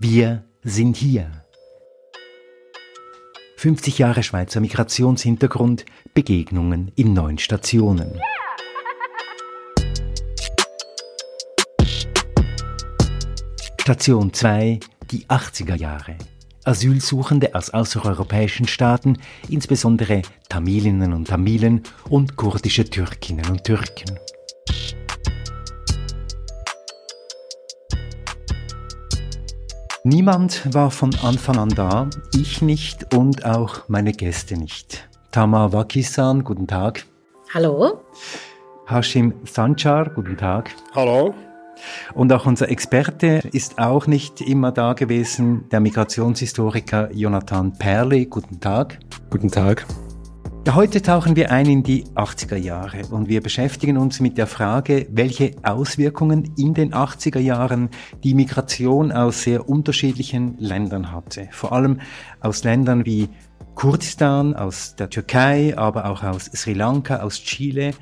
Wir sind hier. 50 Jahre Schweizer Migrationshintergrund, Begegnungen in neun Stationen. Station 2, die 80er Jahre. Asylsuchende aus außereuropäischen Staaten, insbesondere Tamilinnen und Tamilen und kurdische Türkinnen und Türken. Niemand war von Anfang an da, ich nicht und auch meine Gäste nicht. Tamar Wakisan, guten Tag. Hallo. Hashim Sanchar, guten Tag. Hallo. Und auch unser Experte ist auch nicht immer da gewesen, der Migrationshistoriker Jonathan Perli. Guten Tag. Guten Tag. Heute tauchen wir ein in die 80er Jahre und wir beschäftigen uns mit der Frage, welche Auswirkungen in den 80er Jahren die Migration aus sehr unterschiedlichen Ländern hatte. Vor allem aus Ländern wie Kurdistan, aus der Türkei, aber auch aus Sri Lanka, aus Chile.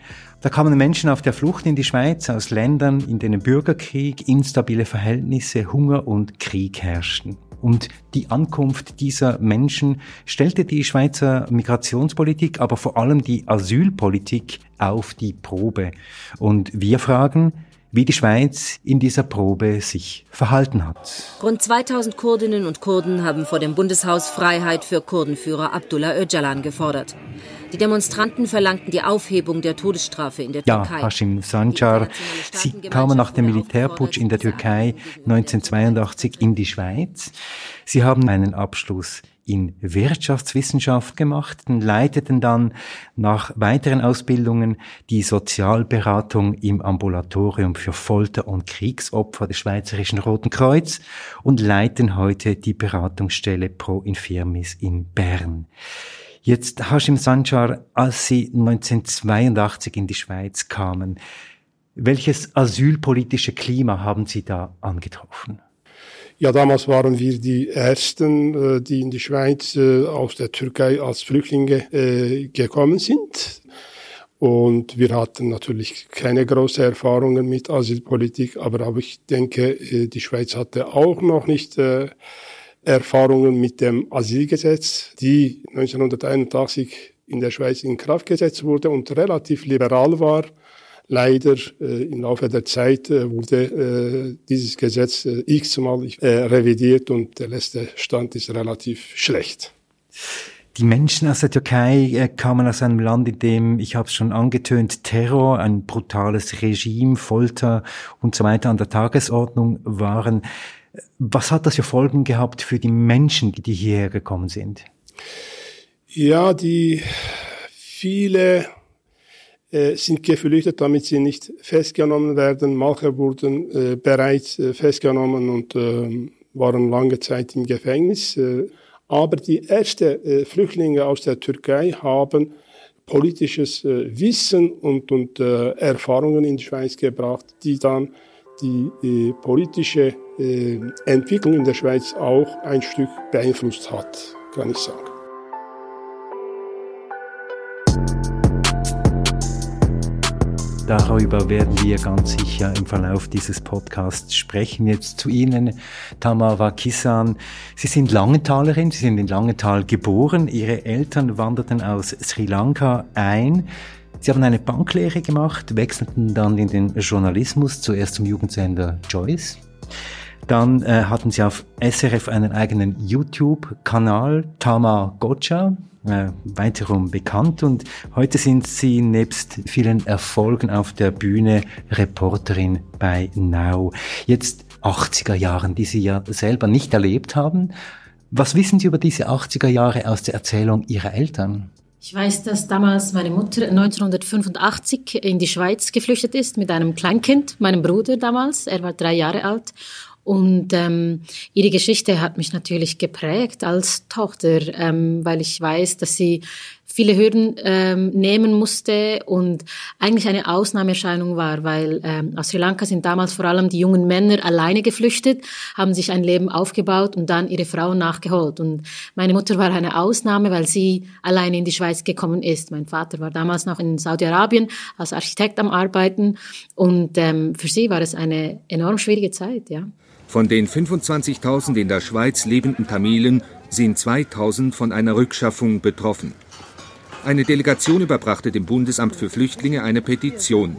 Da kamen Menschen auf der Flucht in die Schweiz aus Ländern, in denen Bürgerkrieg, instabile Verhältnisse, Hunger und Krieg herrschten. Und die Ankunft dieser Menschen stellte die Schweizer Migrationspolitik, aber vor allem die Asylpolitik auf die Probe. Und wir fragen, wie die Schweiz in dieser Probe sich verhalten hat. Rund 2000 Kurdinnen und Kurden haben vor dem Bundeshaus Freiheit für Kurdenführer Abdullah Öcalan gefordert. Die Demonstranten verlangten die Aufhebung der Todesstrafe in der Türkei. Ja, Hashim Sancar, Sie kamen nach dem Militärputsch in der Türkei 1982 in die Schweiz. Sie haben einen Abschluss in Wirtschaftswissenschaft gemacht und leiteten dann nach weiteren Ausbildungen die Sozialberatung im Ambulatorium für Folter- und Kriegsopfer des Schweizerischen Roten Kreuz und leiten heute die Beratungsstelle Pro Infirmis in Bern. Jetzt Hashim Sanchar, als Sie 1982 in die Schweiz kamen, welches asylpolitische Klima haben Sie da angetroffen? Ja, damals waren wir die Ersten, äh, die in die Schweiz äh, aus der Türkei als Flüchtlinge äh, gekommen sind. Und wir hatten natürlich keine großen Erfahrungen mit Asylpolitik, aber, aber ich denke, die Schweiz hatte auch noch nicht Erfahrungen mit dem Asylgesetz, die 1981 in der Schweiz in Kraft gesetzt wurde und relativ liberal war. Leider äh, im Laufe der Zeit äh, wurde äh, dieses Gesetz äh, x-mal äh, revidiert und der letzte Stand ist relativ schlecht. Die Menschen aus der Türkei äh, kamen aus einem Land, in dem, ich habe es schon angetönt, Terror, ein brutales Regime, Folter und so weiter an der Tagesordnung waren. Was hat das für Folgen gehabt für die Menschen, die hierher gekommen sind? Ja, die viele äh, sind geflüchtet, damit sie nicht festgenommen werden. Manche wurden äh, bereits äh, festgenommen und äh, waren lange Zeit im Gefängnis. Äh, aber die ersten äh, Flüchtlinge aus der Türkei haben politisches Wissen und, und Erfahrungen in die Schweiz gebracht, die dann die äh, politische äh, Entwicklung in der Schweiz auch ein Stück beeinflusst hat, kann ich sagen. Darüber werden wir ganz sicher im Verlauf dieses Podcasts sprechen. Jetzt zu Ihnen, Tamawa Kisan. Sie sind Langentalerin, Sie sind in Langenthal geboren. Ihre Eltern wanderten aus Sri Lanka ein. Sie haben eine Banklehre gemacht, wechselten dann in den Journalismus, zuerst zum Jugendsender Joyce. Dann äh, hatten sie auf SRF einen eigenen YouTube-Kanal, Tama Gocha äh, weiterum bekannt und heute sind sie nebst vielen Erfolgen auf der Bühne Reporterin bei Now. Jetzt 80er Jahren, die Sie ja selber nicht erlebt haben. Was wissen Sie über diese 80er Jahre aus der Erzählung Ihrer Eltern? Ich weiß, dass damals meine Mutter 1985 in die Schweiz geflüchtet ist mit einem Kleinkind, meinem Bruder damals. Er war drei Jahre alt und ähm, ihre Geschichte hat mich natürlich geprägt als Tochter, ähm, weil ich weiß, dass sie viele Hürden ähm, nehmen musste und eigentlich eine Ausnahmeerscheinung war, weil ähm, aus Sri Lanka sind damals vor allem die jungen Männer alleine geflüchtet, haben sich ein Leben aufgebaut und dann ihre Frauen nachgeholt. Und meine Mutter war eine Ausnahme, weil sie alleine in die Schweiz gekommen ist. Mein Vater war damals noch in Saudi-Arabien als Architekt am Arbeiten und ähm, für sie war es eine enorm schwierige Zeit, ja. Von den 25.000 in der Schweiz lebenden Tamilen sind 2.000 von einer Rückschaffung betroffen. Eine Delegation überbrachte dem Bundesamt für Flüchtlinge eine Petition.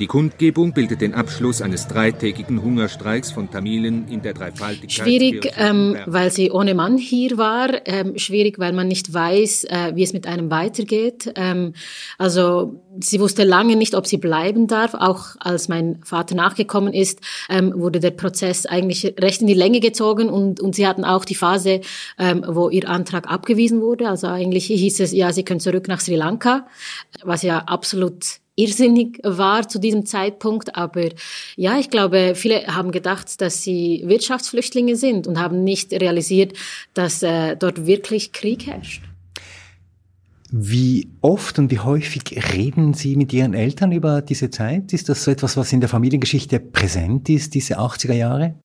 Die Kundgebung bildet den Abschluss eines dreitägigen Hungerstreiks von Tamilen in der Dreifaltigkeit. Schwierig, ähm, weil sie ohne Mann hier war. Ähm, schwierig, weil man nicht weiß, äh, wie es mit einem weitergeht. Ähm, also sie wusste lange nicht, ob sie bleiben darf. Auch als mein Vater nachgekommen ist, ähm, wurde der Prozess eigentlich recht in die Länge gezogen und, und sie hatten auch die Phase, ähm, wo ihr Antrag abgewiesen wurde. Also eigentlich hieß es, ja, sie können zurück nach Sri Lanka, was ja absolut irrsinnig war zu diesem Zeitpunkt. Aber ja, ich glaube, viele haben gedacht, dass sie Wirtschaftsflüchtlinge sind und haben nicht realisiert, dass äh, dort wirklich Krieg herrscht. Wie oft und wie häufig reden Sie mit Ihren Eltern über diese Zeit? Ist das so etwas, was in der Familiengeschichte präsent ist, diese 80er Jahre?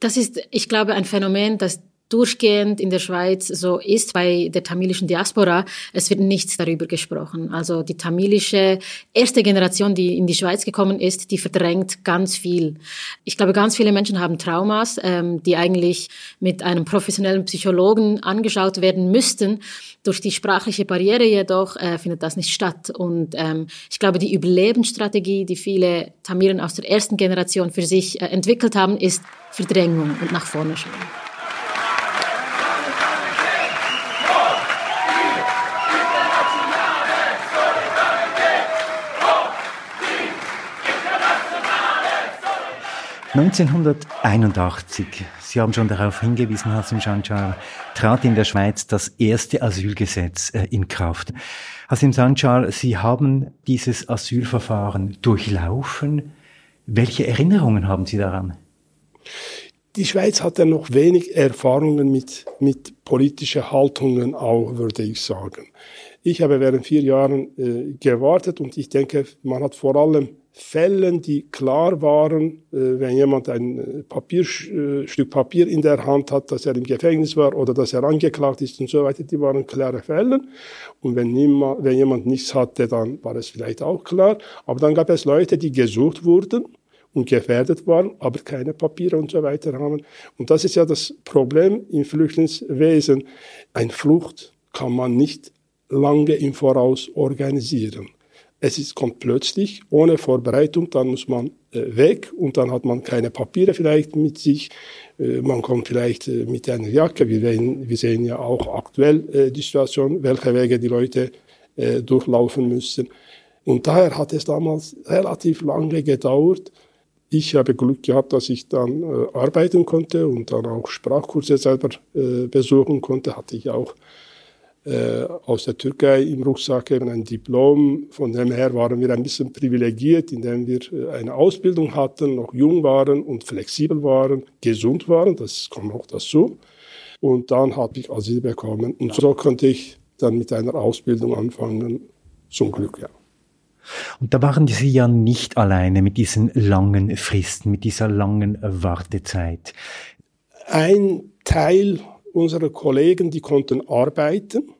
Das ist, ich glaube, ein Phänomen, das durchgehend in der Schweiz so ist bei der tamilischen Diaspora, es wird nichts darüber gesprochen. Also die tamilische erste Generation, die in die Schweiz gekommen ist, die verdrängt ganz viel. Ich glaube, ganz viele Menschen haben Traumas, ähm, die eigentlich mit einem professionellen Psychologen angeschaut werden müssten. Durch die sprachliche Barriere jedoch äh, findet das nicht statt. Und ähm, ich glaube, die Überlebensstrategie, die viele Tamilen aus der ersten Generation für sich äh, entwickelt haben, ist Verdrängung und nach vorne schauen. 1981, Sie haben schon darauf hingewiesen, Hassan Sanchar, trat in der Schweiz das erste Asylgesetz äh, in Kraft. Hassan Sanchar, Sie haben dieses Asylverfahren durchlaufen. Welche Erinnerungen haben Sie daran? Die Schweiz hat ja noch wenig Erfahrungen mit, mit politischen Haltungen auch, würde ich sagen. Ich habe während vier Jahren äh, gewartet und ich denke, man hat vor allem Fällen, die klar waren, äh, wenn jemand ein äh, Papier, äh, Stück Papier in der Hand hat, dass er im Gefängnis war oder dass er angeklagt ist und so weiter, die waren klare Fälle. Und wenn, niemand, wenn jemand nichts hatte, dann war es vielleicht auch klar. Aber dann gab es Leute, die gesucht wurden und gefährdet waren, aber keine Papiere und so weiter haben. Und das ist ja das Problem im Flüchtlingswesen. Ein Flucht kann man nicht lange im Voraus organisieren. Es ist, kommt plötzlich, ohne Vorbereitung, dann muss man äh, weg und dann hat man keine Papiere vielleicht mit sich. Äh, man kommt vielleicht äh, mit einer Jacke. Wir, sehen, wir sehen ja auch aktuell äh, die Situation, welche Wege die Leute äh, durchlaufen müssen. Und daher hat es damals relativ lange gedauert. Ich habe Glück gehabt, dass ich dann äh, arbeiten konnte und dann auch Sprachkurse selber besuchen konnte. Hatte ich auch äh, aus der Türkei im Rucksack eben ein Diplom. Von dem her waren wir ein bisschen privilegiert, indem wir äh, eine Ausbildung hatten, noch jung waren und flexibel waren, gesund waren, das kommt auch dazu. Und dann habe ich Asyl bekommen und so konnte ich dann mit einer Ausbildung anfangen, zum Glück, ja. Und da waren Sie ja nicht alleine mit diesen langen Fristen, mit dieser langen Wartezeit. Ein Teil unsere Kollegen, die konnten arbeiten.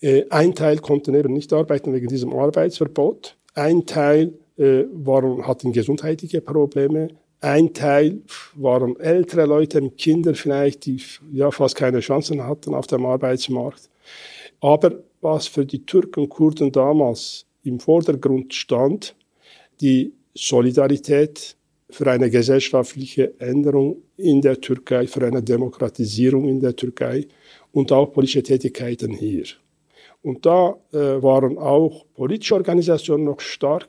Äh, ein Teil konnte eben nicht arbeiten wegen diesem Arbeitsverbot. Ein Teil äh, waren, hatten gesundheitliche Probleme. Ein Teil waren ältere Leute mit Kindern vielleicht, die ja fast keine Chancen hatten auf dem Arbeitsmarkt. Aber was für die Türken und Kurden damals im Vordergrund stand, die Solidarität für eine gesellschaftliche Änderung in der Türkei, für eine Demokratisierung in der Türkei und auch politische Tätigkeiten hier. Und da äh, waren auch politische Organisationen noch stark.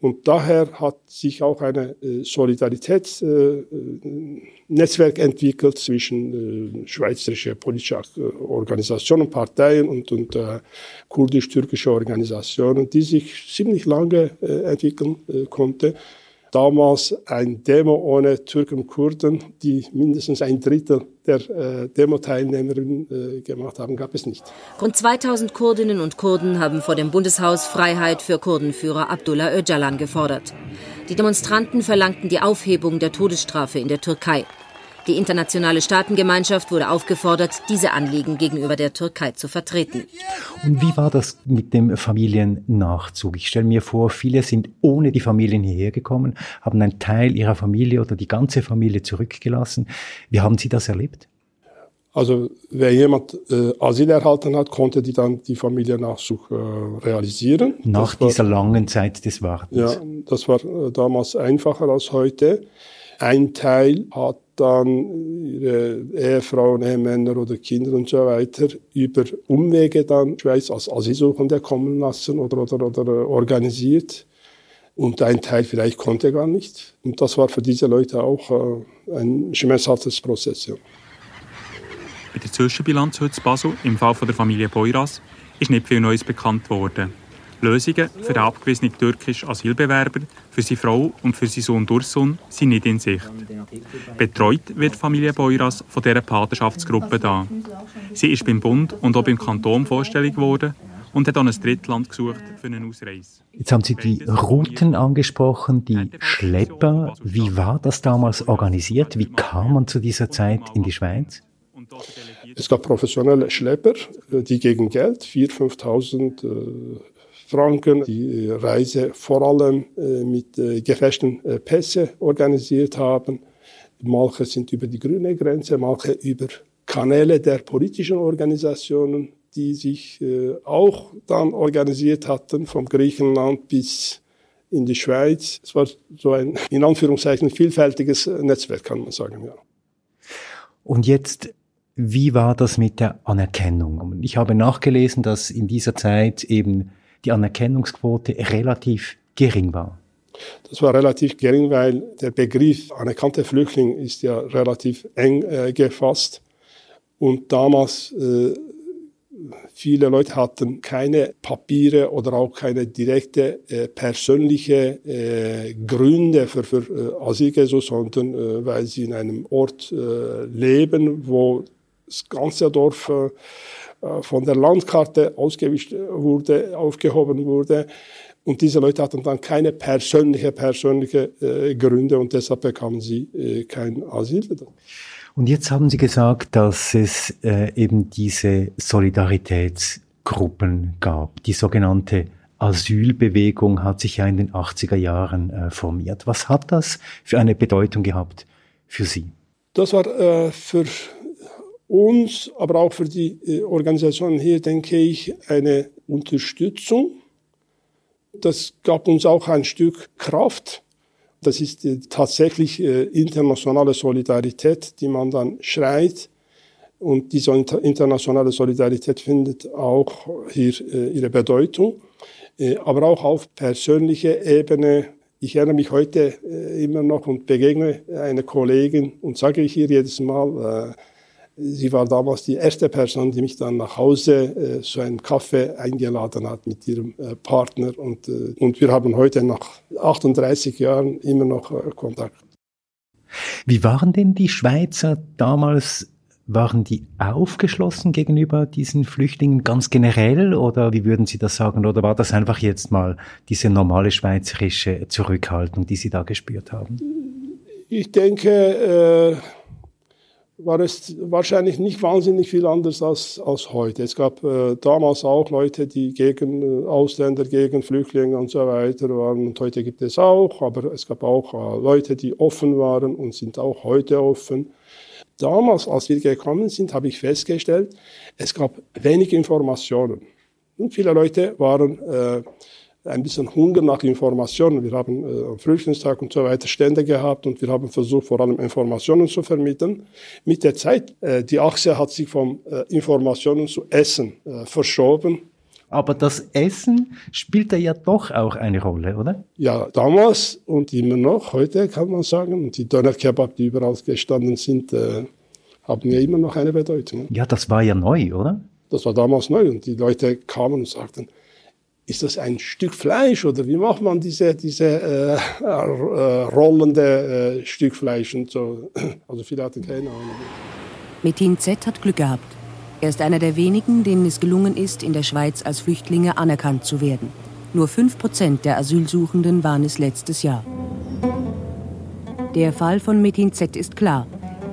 Und daher hat sich auch ein äh, Solidaritätsnetzwerk äh, entwickelt zwischen äh, schweizerische politische äh, Organisationen, Parteien und, und äh, kurdisch-türkische Organisationen, die sich ziemlich lange äh, entwickeln äh, konnte. Damals ein Demo ohne Türken Kurden, die mindestens ein Drittel der äh, Demo-Teilnehmerinnen äh, gemacht haben, gab es nicht. Rund 2000 Kurdinnen und Kurden haben vor dem Bundeshaus Freiheit für Kurdenführer Abdullah Öcalan gefordert. Die Demonstranten verlangten die Aufhebung der Todesstrafe in der Türkei. Die internationale Staatengemeinschaft wurde aufgefordert, diese Anliegen gegenüber der Türkei zu vertreten. Und wie war das mit dem Familiennachzug? Ich stelle mir vor, viele sind ohne die Familien hierher gekommen, haben einen Teil ihrer Familie oder die ganze Familie zurückgelassen. Wie haben Sie das erlebt? Also wer jemand äh, Asyl erhalten hat, konnte die dann die Familiennachzug äh, realisieren. Nach war, dieser langen Zeit des Wartens. Ja, das war äh, damals einfacher als heute. Ein Teil hat dann ihre Ehefrauen, Ehemänner oder Kinder und so weiter über Umwege dann Schweiz als Asylsuchende kommen lassen oder, oder, oder organisiert. Und ein Teil vielleicht konnte gar nicht. Und das war für diese Leute auch äh, ein schmerzhaftes Prozess. Ja. Bei der Zwischenbilanz heute in Basel, im Fall von der Familie Boiras, ist nicht viel Neues bekannt worden. Lösungen für den abgewiesenen türkischen Asylbewerber, für seine Frau und für seinen Sohn Dursun sind nicht in Sicht. Betreut wird Familie Boiras von dieser Patenschaftsgruppe da. Sie ist beim Bund und auch beim Kanton vorstellig geworden und hat dann ein Drittland gesucht für eine Ausreise. Jetzt haben Sie die Routen angesprochen, die Schlepper. Wie war das damals organisiert? Wie kam man zu dieser Zeit in die Schweiz? Es gab professionelle Schlepper, die gegen Geld, 4.000, 5.000 Franken die Reise vor allem äh, mit äh, gefälschten äh, Pässe organisiert haben. Manche sind über die grüne Grenze, manche über Kanäle der politischen Organisationen, die sich auch dann organisiert hatten, vom Griechenland bis in die Schweiz. Es war so ein, in Anführungszeichen, vielfältiges Netzwerk, kann man sagen, ja. Und jetzt wie war das mit der Anerkennung? Ich habe nachgelesen, dass in dieser Zeit eben die Anerkennungsquote relativ gering war. Das war relativ gering, weil der Begriff anerkannter Flüchtling ist ja relativ eng äh, gefasst. Und damals äh, viele Leute hatten keine Papiere oder auch keine direkte äh, persönliche äh, Gründe für, für äh, Asylgesuch, sondern äh, weil sie in einem Ort äh, leben, wo das ganze Dorf äh, von der Landkarte ausgewischt wurde, aufgehoben wurde. Und diese Leute hatten dann keine persönliche, persönliche äh, Gründe und deshalb bekamen sie äh, kein Asyl. Und jetzt haben Sie gesagt, dass es äh, eben diese Solidaritätsgruppen gab. Die sogenannte Asylbewegung hat sich ja in den 80er Jahren äh, formiert. Was hat das für eine Bedeutung gehabt für Sie? Das war äh, für uns, aber auch für die äh, Organisationen hier, denke ich, eine Unterstützung. Das gab uns auch ein Stück Kraft. Das ist äh, tatsächlich äh, internationale Solidarität, die man dann schreit. Und diese internationale Solidarität findet auch hier ihre Bedeutung. Aber auch auf persönlicher Ebene. Ich erinnere mich heute immer noch und begegne eine Kollegin und sage ich hier jedes Mal, Sie war damals die erste Person, die mich dann nach Hause äh, zu einem Kaffee eingeladen hat mit ihrem äh, Partner. Und, äh, und wir haben heute nach 38 Jahren immer noch äh, Kontakt. Wie waren denn die Schweizer damals? Waren die aufgeschlossen gegenüber diesen Flüchtlingen ganz generell oder wie würden Sie das sagen? Oder war das einfach jetzt mal diese normale schweizerische Zurückhaltung, die Sie da gespürt haben? Ich denke, äh, war es wahrscheinlich nicht wahnsinnig viel anders als, als heute. Es gab äh, damals auch Leute, die gegen äh, Ausländer, gegen Flüchtlinge und so weiter waren. Und heute gibt es auch, aber es gab auch äh, Leute, die offen waren und sind auch heute offen. Damals, als wir gekommen sind, habe ich festgestellt, es gab wenig Informationen. Und viele Leute waren äh, ein bisschen Hunger nach Informationen. Wir haben äh, am Flüchtlingstag und so weiter Stände gehabt und wir haben versucht, vor allem Informationen zu vermitteln. Mit der Zeit, äh, die Achse hat sich vom äh, Informationen zu Essen äh, verschoben. Aber das Essen spielt da ja doch auch eine Rolle, oder? Ja, damals und immer noch, heute kann man sagen, die Dönerkebab, die überall gestanden sind, äh, haben ja immer noch eine Bedeutung. Ja, das war ja neu, oder? Das war damals neu und die Leute kamen und sagten, ist das ein Stück Fleisch oder wie macht man diese, diese äh, äh, rollende äh, Stück Fleisch und so. Also viele hatten keine Ahnung. Metin Z hat Glück gehabt. Er ist einer der wenigen, denen es gelungen ist, in der Schweiz als Flüchtlinge anerkannt zu werden. Nur 5% der Asylsuchenden waren es letztes Jahr. Der Fall von Metin Z ist klar.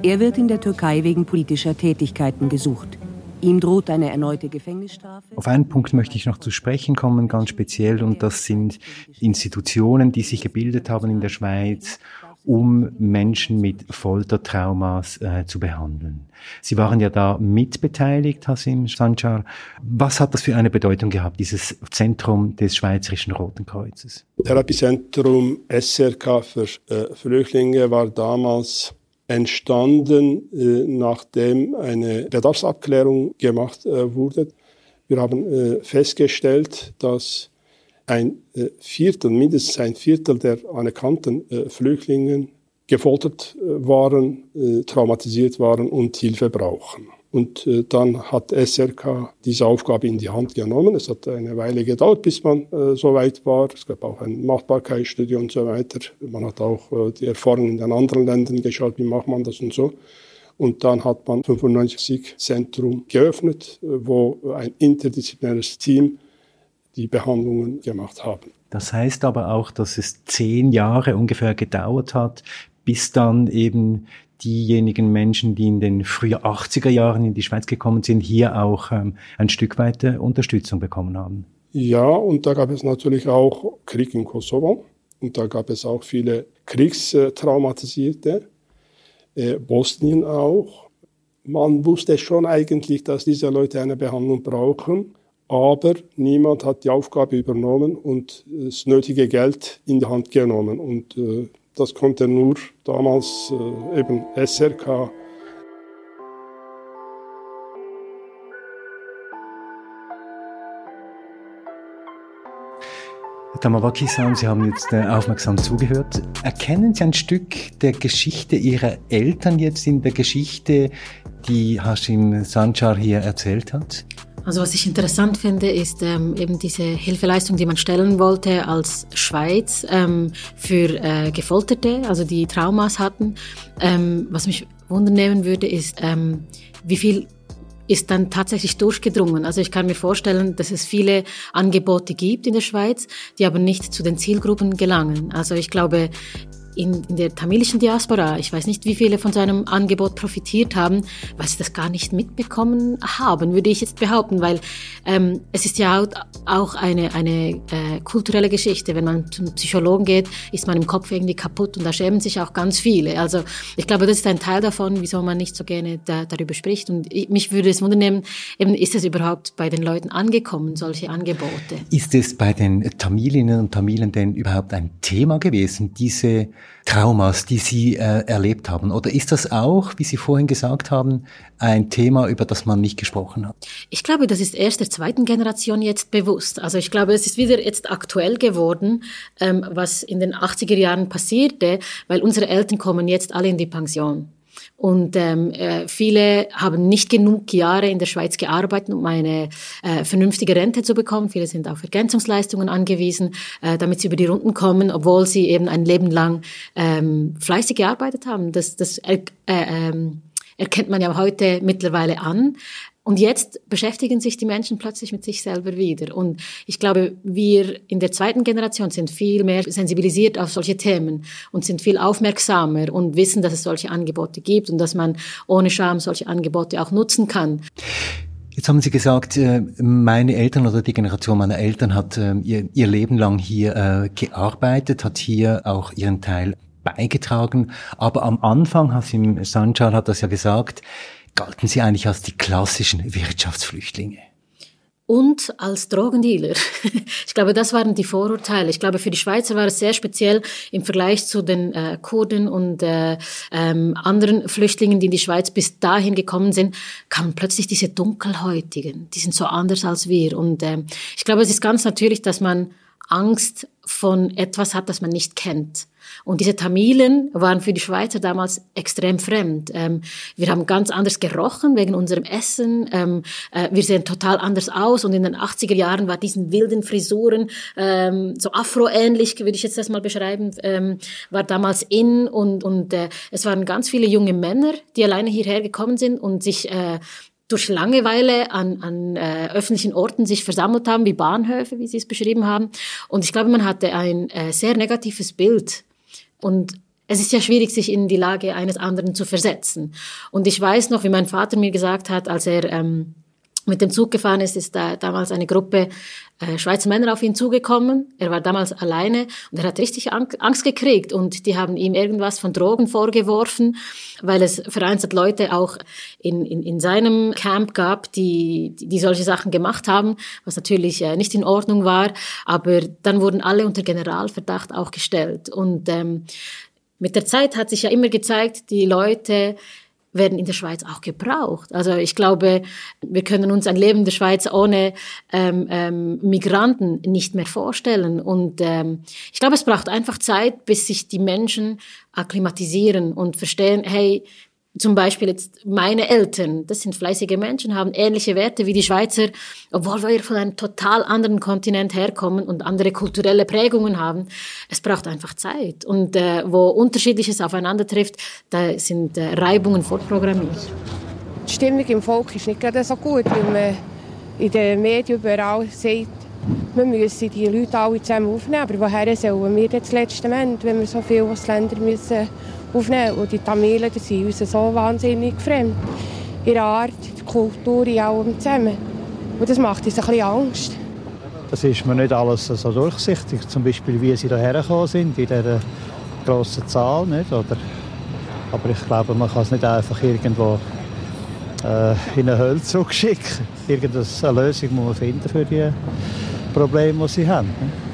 Er wird in der Türkei wegen politischer Tätigkeiten gesucht. Ihm droht eine erneute Gefängnisstrafe. Auf einen Punkt möchte ich noch zu sprechen kommen, ganz speziell, und das sind Institutionen, die sich gebildet haben in der Schweiz, um Menschen mit Foltertraumas äh, zu behandeln. Sie waren ja da mitbeteiligt, Hasim Sanchar. Was hat das für eine Bedeutung gehabt, dieses Zentrum des Schweizerischen Roten Kreuzes? Therapiezentrum SRK für äh, Flüchtlinge war damals entstanden, äh, nachdem eine Bedarfsabklärung gemacht äh, wurde. Wir haben äh, festgestellt, dass ein Viertel, mindestens ein Viertel der anerkannten Flüchtlinge gefoltert waren, traumatisiert waren und Hilfe brauchen. Und äh, dann hat SRK diese Aufgabe in die Hand genommen. Es hat eine Weile gedauert, bis man äh, so weit war. Es gab auch ein Machbarkeitsstudie und so weiter. Man hat auch äh, die Erfahrungen in den anderen Ländern geschaut, wie macht man das und so. Und dann hat man 95 Zentrum geöffnet, wo ein interdisziplinäres Team die Behandlungen gemacht haben. Das heißt aber auch, dass es zehn Jahre ungefähr gedauert hat, bis dann eben diejenigen Menschen, die in den frühen 80er Jahren in die Schweiz gekommen sind, hier auch ähm, ein Stück weit Unterstützung bekommen haben. Ja, und da gab es natürlich auch Krieg in Kosovo und da gab es auch viele Kriegstraumatisierte, äh, Bosnien auch. Man wusste schon eigentlich, dass diese Leute eine Behandlung brauchen, aber niemand hat die Aufgabe übernommen und das nötige Geld in die Hand genommen. Und äh, das konnte nur damals äh, eben SRK. Tamawaki-san, Sie haben jetzt äh, aufmerksam zugehört. Erkennen Sie ein Stück der Geschichte Ihrer Eltern jetzt in der Geschichte, die Hashim Sanchar hier erzählt hat? Also was ich interessant finde, ist ähm, eben diese Hilfeleistung, die man stellen wollte als Schweiz ähm, für äh, Gefolterte, also die Traumas hatten. Ähm, was mich wundern würde, ist, ähm, wie viel ist dann tatsächlich durchgedrungen. Also ich kann mir vorstellen, dass es viele Angebote gibt in der Schweiz, die aber nicht zu den Zielgruppen gelangen. Also ich glaube, in, in, der tamilischen Diaspora, ich weiß nicht, wie viele von seinem Angebot profitiert haben, weil sie das gar nicht mitbekommen haben, würde ich jetzt behaupten, weil ähm, es ist ja auch eine, eine äh, kulturelle Geschichte. Wenn man zum Psychologen geht, ist man im Kopf irgendwie kaputt und da schämen sich auch ganz viele. Also ich glaube, das ist ein Teil davon, wieso man nicht so gerne da, darüber spricht. Und ich, mich würde es wundern, eben, ist es überhaupt bei den Leuten angekommen, solche Angebote? Ist es bei den Tamilinnen und Tamilen denn überhaupt ein Thema gewesen, diese Traumas, die Sie äh, erlebt haben? Oder ist das auch, wie Sie vorhin gesagt haben, ein Thema, über das man nicht gesprochen hat? Ich glaube, das ist erst der zweiten Generation jetzt bewusst. Also ich glaube, es ist wieder jetzt aktuell geworden, ähm, was in den 80er Jahren passierte, weil unsere Eltern kommen jetzt alle in die Pension. Und ähm, äh, viele haben nicht genug Jahre in der Schweiz gearbeitet, um eine äh, vernünftige Rente zu bekommen. Viele sind auf Ergänzungsleistungen angewiesen, äh, damit sie über die Runden kommen, obwohl sie eben ein Leben lang ähm, fleißig gearbeitet haben. Das, das äh, äh, erkennt man ja heute mittlerweile an. Und jetzt beschäftigen sich die Menschen plötzlich mit sich selber wieder. Und ich glaube, wir in der zweiten Generation sind viel mehr sensibilisiert auf solche Themen und sind viel aufmerksamer und wissen, dass es solche Angebote gibt und dass man ohne Scham solche Angebote auch nutzen kann. Jetzt haben Sie gesagt, äh, meine Eltern oder die Generation meiner Eltern hat äh, ihr, Leben lang hier äh, gearbeitet, hat hier auch ihren Teil beigetragen. Aber am Anfang, Hasim Sanchal hat das ja gesagt, galten sie eigentlich als die klassischen Wirtschaftsflüchtlinge. Und als Drogendealer. Ich glaube, das waren die Vorurteile. Ich glaube, für die Schweizer war es sehr speziell im Vergleich zu den äh, Kurden und äh, ähm, anderen Flüchtlingen, die in die Schweiz bis dahin gekommen sind, kamen plötzlich diese Dunkelhäutigen. Die sind so anders als wir. Und äh, ich glaube, es ist ganz natürlich, dass man Angst von etwas hat, das man nicht kennt. Und diese Tamilen waren für die Schweizer damals extrem fremd. Ähm, wir haben ganz anders gerochen wegen unserem Essen. Ähm, äh, wir sehen total anders aus. Und in den 80er Jahren war diesen wilden Frisuren, ähm, so afroähnlich, würde ich jetzt das mal beschreiben, ähm, war damals in. Und, und äh, es waren ganz viele junge Männer, die alleine hierher gekommen sind und sich äh, durch Langeweile an, an äh, öffentlichen Orten sich versammelt haben, wie Bahnhöfe, wie Sie es beschrieben haben. Und ich glaube, man hatte ein äh, sehr negatives Bild. Und es ist ja schwierig, sich in die Lage eines anderen zu versetzen. Und ich weiß noch, wie mein Vater mir gesagt hat, als er ähm, mit dem Zug gefahren ist, ist da damals eine Gruppe äh, Schweizer Männer auf ihn zugekommen. Er war damals alleine und er hat richtig Angst gekriegt und die haben ihm irgendwas von Drogen vorgeworfen, weil es vereinzelt Leute auch in, in, in seinem Camp gab, die, die solche Sachen gemacht haben, was natürlich äh, nicht in Ordnung war. Aber dann wurden alle unter Generalverdacht auch gestellt. Und ähm, mit der Zeit hat sich ja immer gezeigt, die Leute werden in der Schweiz auch gebraucht. Also ich glaube, wir können uns ein Leben in der Schweiz ohne ähm, ähm, Migranten nicht mehr vorstellen. Und ähm, ich glaube, es braucht einfach Zeit, bis sich die Menschen akklimatisieren und verstehen, hey, zum Beispiel jetzt meine Eltern, das sind fleißige Menschen, haben ähnliche Werte wie die Schweizer, obwohl wir von einem total anderen Kontinent herkommen und andere kulturelle Prägungen haben. Es braucht einfach Zeit. Und äh, wo Unterschiedliches aufeinander trifft, da sind äh, Reibungen vorprogrammiert. Die Stimmung im Volk ist nicht gerade so gut, weil man in den Medien überall sagt, wir müssen die Leute alle zusammen aufnehmen. Aber woher sollen wir das letzte Ende, wenn wir so viele Ausländer müssen aufnehmen. Und die Tamilen die sind uns so wahnsinnig fremd. Ihre Art, die Kultur, in allem zusammen. Und das macht uns ein bisschen Angst. Das ist mir nicht alles so durchsichtig. Zum Beispiel, wie sie hierher gekommen sind, in dieser grossen Zahl. Nicht? Oder, aber ich glaube, man kann es nicht einfach irgendwo äh, in eine Höhle zurückschicken. Irgendeine Lösung muss man finden für die Probleme, die sie haben. Nicht?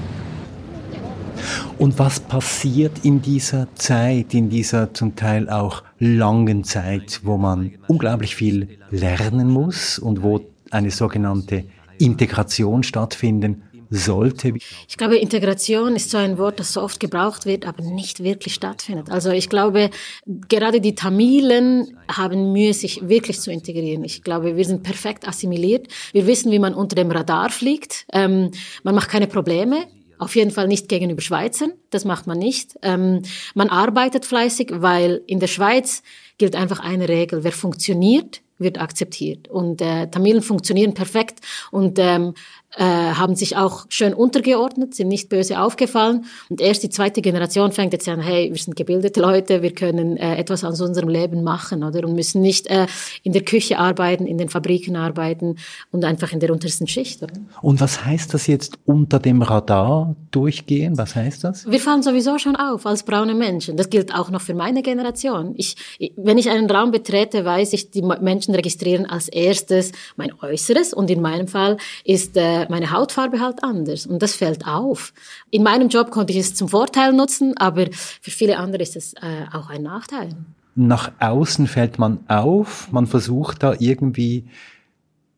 Und was passiert in dieser Zeit, in dieser zum Teil auch langen Zeit, wo man unglaublich viel lernen muss und wo eine sogenannte Integration stattfinden sollte? Ich glaube, Integration ist so ein Wort, das so oft gebraucht wird, aber nicht wirklich stattfindet. Also ich glaube, gerade die Tamilen haben Mühe, sich wirklich zu integrieren. Ich glaube, wir sind perfekt assimiliert. Wir wissen, wie man unter dem Radar fliegt. Ähm, man macht keine Probleme. Auf jeden Fall nicht gegenüber Schweizern, das macht man nicht. Ähm, man arbeitet fleißig, weil in der Schweiz gilt einfach eine Regel. Wer funktioniert, wird akzeptiert. Und äh, Tamilen funktionieren perfekt und ähm, äh, haben sich auch schön untergeordnet, sind nicht böse aufgefallen. Und erst die zweite Generation fängt jetzt an, hey, wir sind gebildete Leute, wir können äh, etwas aus unserem Leben machen, oder? Und müssen nicht äh, in der Küche arbeiten, in den Fabriken arbeiten und einfach in der untersten Schicht, oder? Und was heißt das jetzt unter dem Radar durchgehen? Was heißt das? Wir fallen sowieso schon auf als braune Menschen. Das gilt auch noch für meine Generation. Ich, wenn ich einen Raum betrete, weiß ich, die Menschen registrieren als erstes mein Äußeres und in meinem Fall ist äh, meine Hautfarbe halt anders und das fällt auf. In meinem Job konnte ich es zum Vorteil nutzen, aber für viele andere ist es äh, auch ein Nachteil. Nach außen fällt man auf, man versucht da irgendwie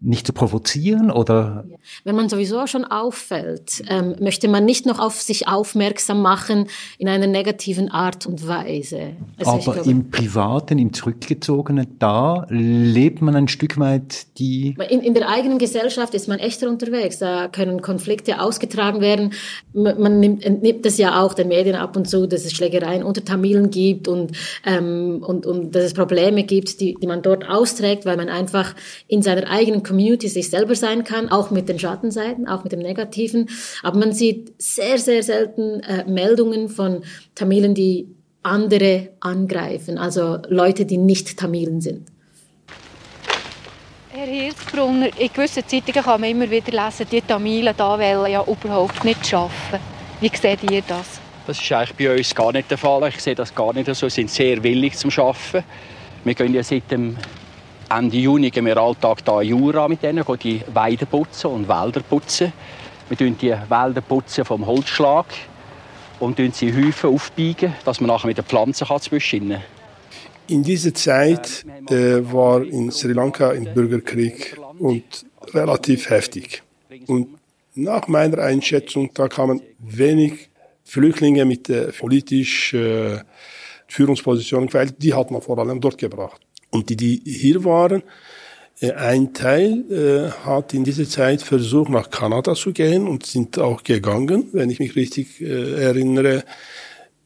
nicht zu provozieren oder? Wenn man sowieso schon auffällt, ähm, möchte man nicht noch auf sich aufmerksam machen in einer negativen Art und Weise. Also Aber glaube, im Privaten, im Zurückgezogenen, da lebt man ein Stück weit die... In, in, der eigenen Gesellschaft ist man echter unterwegs. Da können Konflikte ausgetragen werden. Man nimmt, entnimmt es ja auch den Medien ab und zu, dass es Schlägereien unter Tamilen gibt und, ähm, und, und dass es Probleme gibt, die, die man dort austrägt, weil man einfach in seiner eigenen Community sich selber sein kann, auch mit den Schattenseiten, auch mit dem Negativen. Aber man sieht sehr, sehr selten äh, Meldungen von Tamilen, die andere angreifen, also Leute, die nicht Tamilen sind. Herr Hilsbrunner, in gewissen Zeitungen kann man immer wieder lesen, die Tamilen da wollen ja überhaupt nicht arbeiten. Wie seht ihr das? Das ist eigentlich bei uns gar nicht der Fall. Ich sehe das gar nicht so. Sie sind sehr willig zum Arbeiten. Wir gehen ja seit dem Ende Juni gehen wir Alltag hier in Jura mit denen, gehen die Weiden putzen und Wälder putzen. Wir putzen die Wälder putzen vom Holzschlag und sie Häufen aufbiegen, dass man nachher mit den Pflanzen zwischen In dieser Zeit äh, war in Sri Lanka ein Bürgerkrieg und relativ heftig. Und nach meiner Einschätzung, da kamen wenig Flüchtlinge mit äh, politisch äh, Führungspositionen, weil die hat man vor allem dort gebracht. Und die, die hier waren, äh, ein Teil äh, hat in dieser Zeit versucht, nach Kanada zu gehen und sind auch gegangen, wenn ich mich richtig äh, erinnere.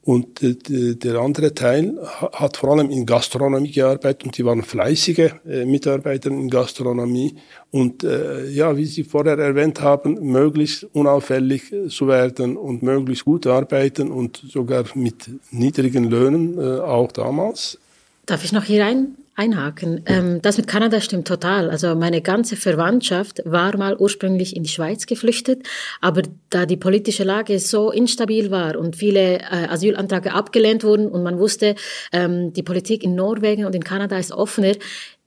Und äh, der andere Teil hat vor allem in Gastronomie gearbeitet und die waren fleißige äh, Mitarbeiter in Gastronomie. Und äh, ja, wie Sie vorher erwähnt haben, möglichst unauffällig zu werden und möglichst gut arbeiten und sogar mit niedrigen Löhnen, auch damals. Darf ich noch hier ein, einhaken. Ähm, das mit Kanada stimmt total. Also meine ganze Verwandtschaft war mal ursprünglich in die Schweiz geflüchtet, aber da die politische Lage so instabil war und viele äh, Asylanträge abgelehnt wurden und man wusste, ähm, die Politik in Norwegen und in Kanada ist offener,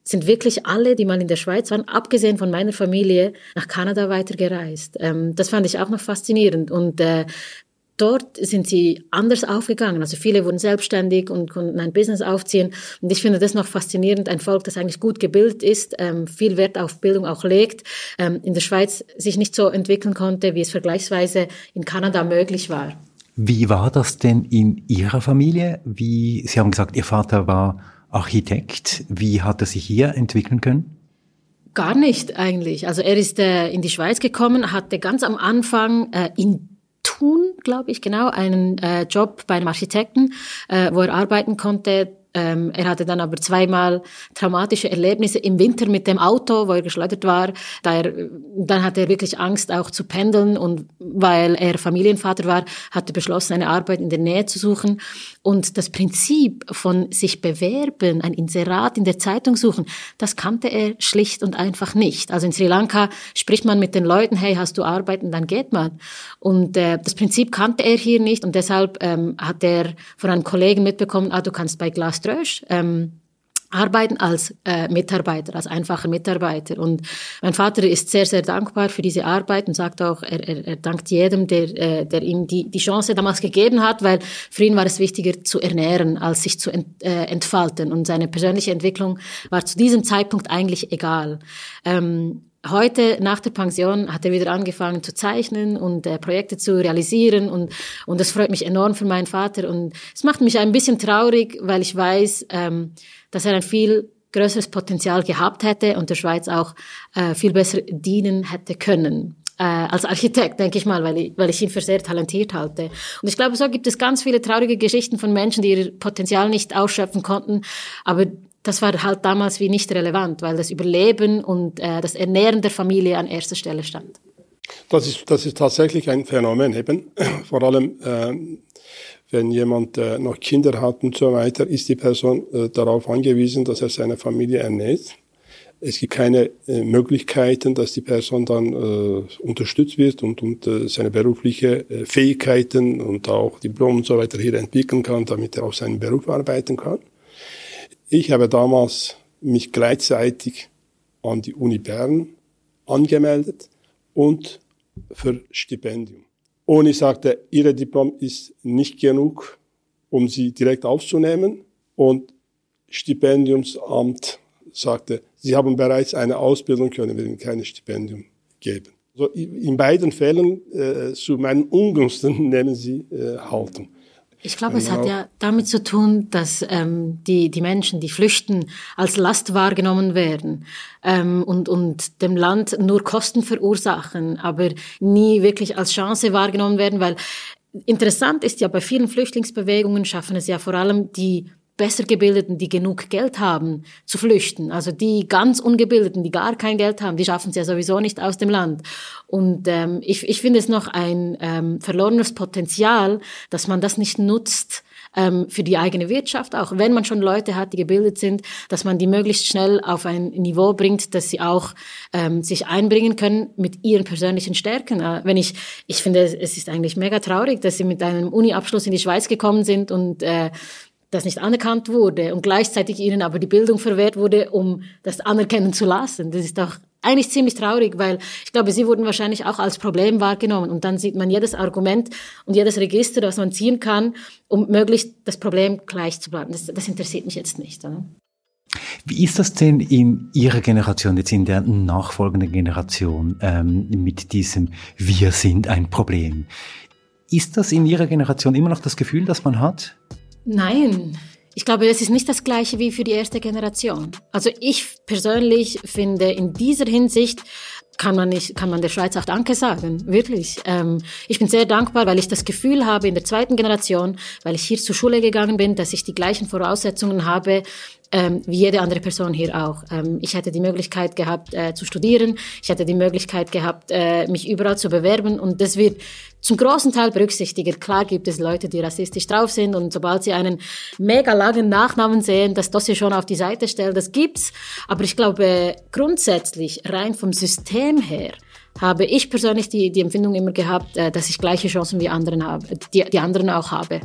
sind wirklich alle, die mal in der Schweiz waren, abgesehen von meiner Familie, nach Kanada weitergereist. Ähm, das fand ich auch noch faszinierend. Und äh, dort sind sie anders aufgegangen. Also viele wurden selbstständig und konnten ein Business aufziehen. Und ich finde das noch faszinierend. Ein Volk, das eigentlich gut gebildet ist, ähm, viel Wert auf Bildung auch legt, ähm, in der Schweiz sich nicht so entwickeln konnte, wie es vergleichsweise in Kanada möglich war. Wie war das denn in Ihrer Familie? Wie, Sie haben gesagt, Ihr Vater war Architekt. Wie hat er sich hier entwickeln können? Gar nicht eigentlich. Also er ist äh, in die Schweiz gekommen, hatte ganz am Anfang äh, in Thun, glaube ich, genau, einen äh, Job bei einem Architekten, äh, wo er arbeiten konnte. Ähm, er hatte dann aber zweimal traumatische Erlebnisse im Winter mit dem Auto, wo er geschleudert war. Da er, dann hatte er wirklich Angst, auch zu pendeln. Und weil er Familienvater war, hat er beschlossen, eine Arbeit in der Nähe zu suchen. Und das Prinzip von sich bewerben, ein Inserat in der Zeitung suchen, das kannte er schlicht und einfach nicht. Also in Sri Lanka spricht man mit den Leuten, hey, hast du Arbeit? Und dann geht man. Und äh, das Prinzip kannte er hier nicht und deshalb ähm, hat er von einem Kollegen mitbekommen, ah, du kannst bei Glass Trösch ähm, arbeiten als äh, Mitarbeiter, als einfacher Mitarbeiter. Und mein Vater ist sehr, sehr dankbar für diese Arbeit und sagt auch, er, er, er dankt jedem, der, äh, der ihm die, die Chance damals gegeben hat, weil für ihn war es wichtiger zu ernähren, als sich zu ent, äh, entfalten. Und seine persönliche Entwicklung war zu diesem Zeitpunkt eigentlich egal. Ähm, Heute nach der Pension hat er wieder angefangen zu zeichnen und äh, Projekte zu realisieren und und das freut mich enorm für meinen Vater und es macht mich ein bisschen traurig, weil ich weiß, ähm, dass er ein viel größeres Potenzial gehabt hätte und der Schweiz auch äh, viel besser dienen hätte können. Äh, als Architekt, denke ich mal, weil ich, weil ich ihn für sehr talentiert halte. Und ich glaube, so gibt es ganz viele traurige Geschichten von Menschen, die ihr Potenzial nicht ausschöpfen konnten, aber das war halt damals wie nicht relevant, weil das Überleben und äh, das Ernähren der Familie an erster Stelle stand. Das ist, das ist tatsächlich ein Phänomen eben. Vor allem, äh, wenn jemand äh, noch Kinder hat und so weiter, ist die Person äh, darauf angewiesen, dass er seine Familie ernährt. Es gibt keine äh, Möglichkeiten, dass die Person dann äh, unterstützt wird und, und seine berufliche äh, Fähigkeiten und auch Diplom und so weiter hier entwickeln kann, damit er auf seinen Beruf arbeiten kann. Ich habe damals mich gleichzeitig an die Uni Bern angemeldet und für Stipendium. Und ich sagte, Ihre Diplom ist nicht genug, um Sie direkt aufzunehmen. Und Stipendiumsamt sagte, Sie haben bereits eine Ausbildung, können wir Ihnen kein Stipendium geben. So, in beiden Fällen äh, zu meinen Ungunsten nehmen Sie äh, Haltung. Ich glaube, es hat ja damit zu tun, dass ähm, die, die Menschen, die flüchten, als Last wahrgenommen werden. Ähm, und, und dem Land nur Kosten verursachen, aber nie wirklich als Chance wahrgenommen werden, weil interessant ist ja, bei vielen Flüchtlingsbewegungen schaffen es ja vor allem die besser gebildeten, die genug Geld haben, zu flüchten. Also die ganz ungebildeten, die gar kein Geld haben, die schaffen es ja sowieso nicht aus dem Land. Und ähm, ich, ich finde es noch ein ähm, verlorenes Potenzial, dass man das nicht nutzt ähm, für die eigene Wirtschaft, auch wenn man schon Leute hat, die gebildet sind, dass man die möglichst schnell auf ein Niveau bringt, dass sie auch ähm, sich einbringen können mit ihren persönlichen Stärken. Äh, wenn ich, ich finde, es ist eigentlich mega traurig, dass sie mit einem Uni-Abschluss in die Schweiz gekommen sind und äh, das nicht anerkannt wurde und gleichzeitig ihnen aber die Bildung verwehrt wurde, um das anerkennen zu lassen. Das ist doch eigentlich ziemlich traurig, weil ich glaube, sie wurden wahrscheinlich auch als Problem wahrgenommen. Und dann sieht man jedes Argument und jedes Register, das man ziehen kann, um möglichst das Problem gleich zu bleiben. Das, das interessiert mich jetzt nicht. Oder? Wie ist das denn in Ihrer Generation, jetzt in der nachfolgenden Generation, ähm, mit diesem Wir sind ein Problem? Ist das in Ihrer Generation immer noch das Gefühl, das man hat? Nein. Ich glaube, das ist nicht das Gleiche wie für die erste Generation. Also ich persönlich finde in dieser Hinsicht kann man nicht, kann man der Schweiz auch Danke sagen, wirklich. Ähm, ich bin sehr dankbar, weil ich das Gefühl habe in der zweiten Generation, weil ich hier zur Schule gegangen bin, dass ich die gleichen Voraussetzungen habe ähm, wie jede andere Person hier auch. Ähm, ich hätte die Möglichkeit gehabt äh, zu studieren, ich hätte die Möglichkeit gehabt, äh, mich überall zu bewerben und das wird zum großen Teil berücksichtigt. Klar gibt es Leute, die rassistisch drauf sind und sobald sie einen mega langen Nachnamen sehen, das Dossier schon auf die Seite stellen, das gibt's. Aber ich glaube, grundsätzlich, rein vom System her, habe ich persönlich die, die Empfindung immer gehabt, äh, dass ich gleiche Chancen wie anderen habe, die, die anderen auch habe.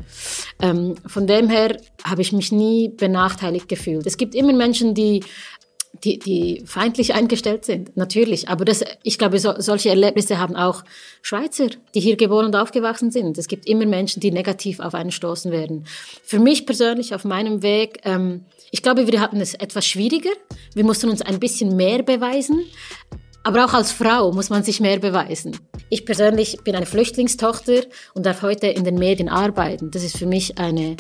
Ähm, von dem her habe ich mich nie benachteiligt gefühlt. Es gibt immer Menschen, die die, die feindlich eingestellt sind, natürlich. Aber das, ich glaube, so, solche Erlebnisse haben auch Schweizer, die hier geboren und aufgewachsen sind. Es gibt immer Menschen, die negativ auf einen stoßen werden. Für mich persönlich auf meinem Weg, ähm, ich glaube, wir hatten es etwas schwieriger. Wir mussten uns ein bisschen mehr beweisen. Aber auch als Frau muss man sich mehr beweisen. Ich persönlich bin eine Flüchtlingstochter und darf heute in den Medien arbeiten. Das ist für mich eine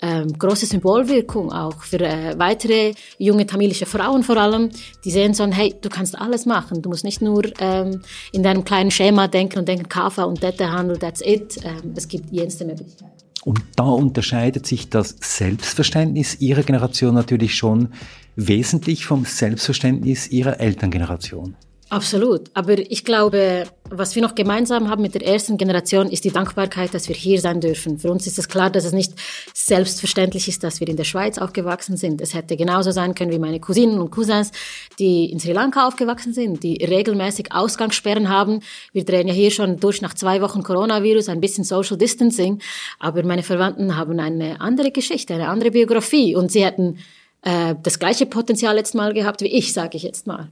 ähm, große Symbolwirkung auch für äh, weitere junge tamilische Frauen vor allem, die sehen so, hey, du kannst alles machen. Du musst nicht nur ähm, in deinem kleinen Schema denken und denken, Kafa und Dettehandel, that's it. Ähm, es gibt jenste Möglichkeiten. Und da unterscheidet sich das Selbstverständnis Ihrer Generation natürlich schon wesentlich vom Selbstverständnis Ihrer Elterngeneration. Absolut. Aber ich glaube, was wir noch gemeinsam haben mit der ersten Generation, ist die Dankbarkeit, dass wir hier sein dürfen. Für uns ist es klar, dass es nicht selbstverständlich ist, dass wir in der Schweiz aufgewachsen sind. Es hätte genauso sein können wie meine Cousinen und Cousins, die in Sri Lanka aufgewachsen sind, die regelmäßig Ausgangssperren haben. Wir drehen ja hier schon durch nach zwei Wochen Coronavirus ein bisschen Social Distancing. Aber meine Verwandten haben eine andere Geschichte, eine andere Biografie und sie hätten äh, das gleiche Potenzial jetzt mal gehabt wie ich, sage ich jetzt mal.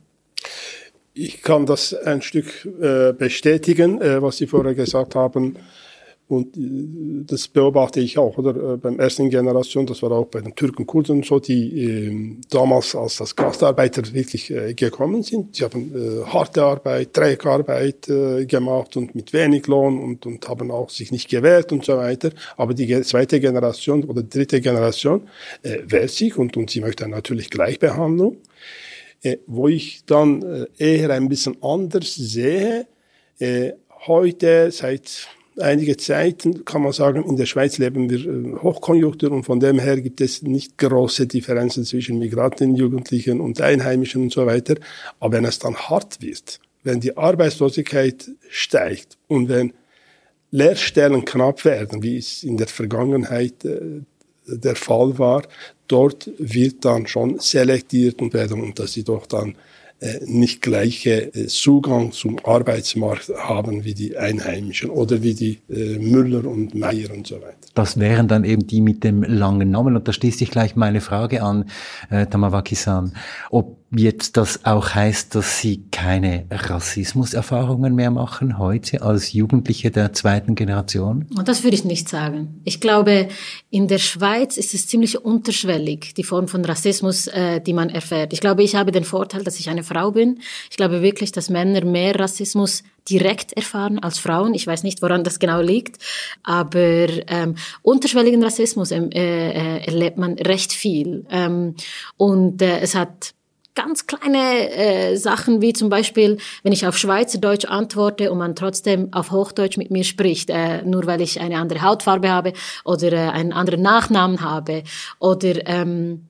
Ich kann das ein Stück äh, bestätigen, äh, was Sie vorher gesagt haben. Und äh, das beobachte ich auch, oder? Äh, beim ersten Generation, das war auch bei den Türken, Kurden so, die äh, damals als das Gastarbeiter wirklich äh, gekommen sind. Sie haben äh, harte Arbeit, Trägarbeit äh, gemacht und mit wenig Lohn und, und haben auch sich nicht gewehrt und so weiter. Aber die zweite Generation oder dritte Generation äh, wehrt sich und, und sie möchte natürlich Gleichbehandlung. Äh, wo ich dann äh, eher ein bisschen anders sehe. Äh, heute, seit einiger Zeit, kann man sagen, in der Schweiz leben wir Hochkonjunktur und von dem her gibt es nicht große Differenzen zwischen Migranten, Jugendlichen und Einheimischen und so weiter. Aber wenn es dann hart wird, wenn die Arbeitslosigkeit steigt und wenn Lehrstellen knapp werden, wie es in der Vergangenheit der Fall war, dort wird dann schon selektiert und werden und dass sie doch dann äh, nicht gleiche äh, Zugang zum Arbeitsmarkt haben wie die Einheimischen oder wie die äh, Müller und Meier und so weiter. Das wären dann eben die mit dem langen Namen. Und da schließt sich gleich meine Frage an, äh, Tamawaki-san, ob jetzt das auch heißt, dass Sie keine Rassismuserfahrungen mehr machen heute als Jugendliche der zweiten Generation? Das würde ich nicht sagen. Ich glaube, in der Schweiz ist es ziemlich unterschwellig, die Form von Rassismus, äh, die man erfährt. Ich glaube, ich habe den Vorteil, dass ich eine Frau bin. Ich glaube wirklich, dass Männer mehr Rassismus direkt erfahren als Frauen. Ich weiß nicht, woran das genau liegt, aber ähm, unterschwelligen Rassismus ähm, äh, äh, erlebt man recht viel. Ähm, und äh, es hat ganz kleine äh, Sachen wie zum Beispiel, wenn ich auf Schweizerdeutsch antworte und man trotzdem auf Hochdeutsch mit mir spricht, äh, nur weil ich eine andere Hautfarbe habe oder äh, einen anderen Nachnamen habe oder ähm,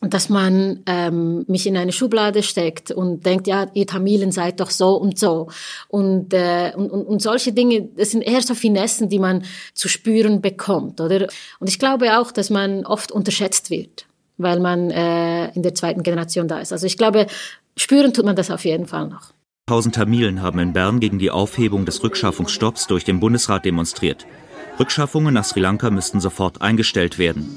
dass man ähm, mich in eine Schublade steckt und denkt, ja, ihr Tamilen seid doch so und so. Und, äh, und, und, und solche Dinge, das sind eher so Finessen, die man zu spüren bekommt, oder? Und ich glaube auch, dass man oft unterschätzt wird weil man äh, in der zweiten Generation da ist. Also ich glaube, spüren tut man das auf jeden Fall noch. Tausend Tamilen haben in Bern gegen die Aufhebung des Rückschaffungsstopps durch den Bundesrat demonstriert. Rückschaffungen nach Sri Lanka müssten sofort eingestellt werden.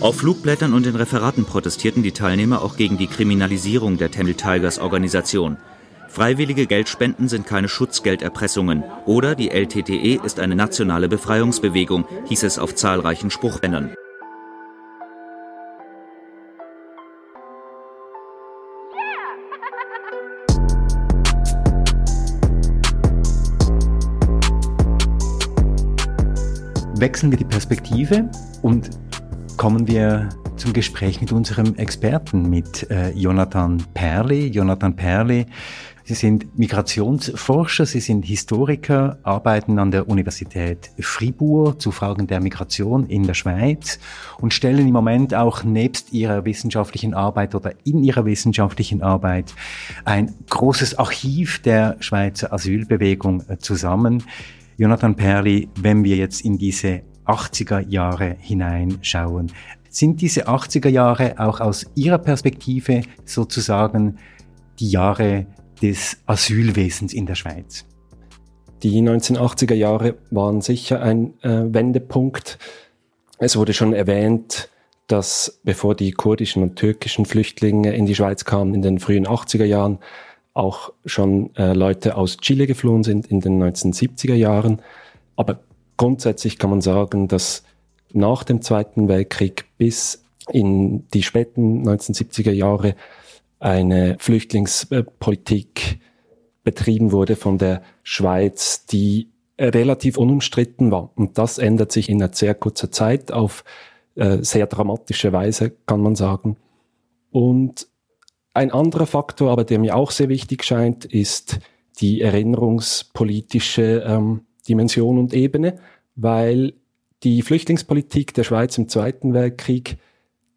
Auf Flugblättern und in Referaten protestierten die Teilnehmer auch gegen die Kriminalisierung der Tamil Tigers Organisation. Freiwillige Geldspenden sind keine Schutzgelderpressungen oder die LTTE ist eine nationale Befreiungsbewegung, hieß es auf zahlreichen Spruchbändern. Wechseln wir die Perspektive und kommen wir zum Gespräch mit unserem Experten, mit äh, Jonathan Perli. Jonathan Perli, Sie sind Migrationsforscher, Sie sind Historiker, arbeiten an der Universität Fribourg zu Fragen der Migration in der Schweiz und stellen im Moment auch nebst Ihrer wissenschaftlichen Arbeit oder in Ihrer wissenschaftlichen Arbeit ein großes Archiv der Schweizer Asylbewegung äh, zusammen. Jonathan Perli, wenn wir jetzt in diese 80er Jahre hineinschauen, sind diese 80er Jahre auch aus Ihrer Perspektive sozusagen die Jahre des Asylwesens in der Schweiz? Die 1980er Jahre waren sicher ein äh, Wendepunkt. Es wurde schon erwähnt, dass bevor die kurdischen und türkischen Flüchtlinge in die Schweiz kamen in den frühen 80er Jahren, auch schon äh, Leute aus Chile geflohen sind in den 1970er Jahren. Aber grundsätzlich kann man sagen, dass nach dem Zweiten Weltkrieg bis in die späten 1970er Jahre eine Flüchtlingspolitik betrieben wurde von der Schweiz, die relativ unumstritten war. Und das ändert sich in einer sehr kurzer Zeit auf äh, sehr dramatische Weise, kann man sagen. Und ein anderer Faktor, aber der mir auch sehr wichtig scheint, ist die erinnerungspolitische ähm, Dimension und Ebene, weil die Flüchtlingspolitik der Schweiz im Zweiten Weltkrieg,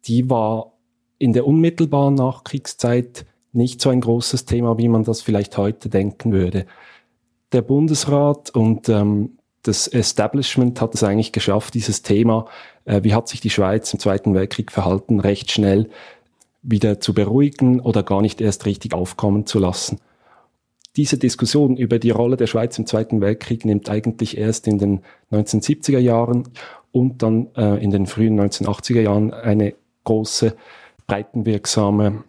die war in der unmittelbaren Nachkriegszeit nicht so ein großes Thema, wie man das vielleicht heute denken würde. Der Bundesrat und ähm, das Establishment hat es eigentlich geschafft, dieses Thema, äh, wie hat sich die Schweiz im Zweiten Weltkrieg verhalten, recht schnell wieder zu beruhigen oder gar nicht erst richtig aufkommen zu lassen diese Diskussion über die Rolle der Schweiz im Zweiten Weltkrieg nimmt eigentlich erst in den 1970er Jahren und dann äh, in den frühen 1980er Jahren eine große, breitenwirksame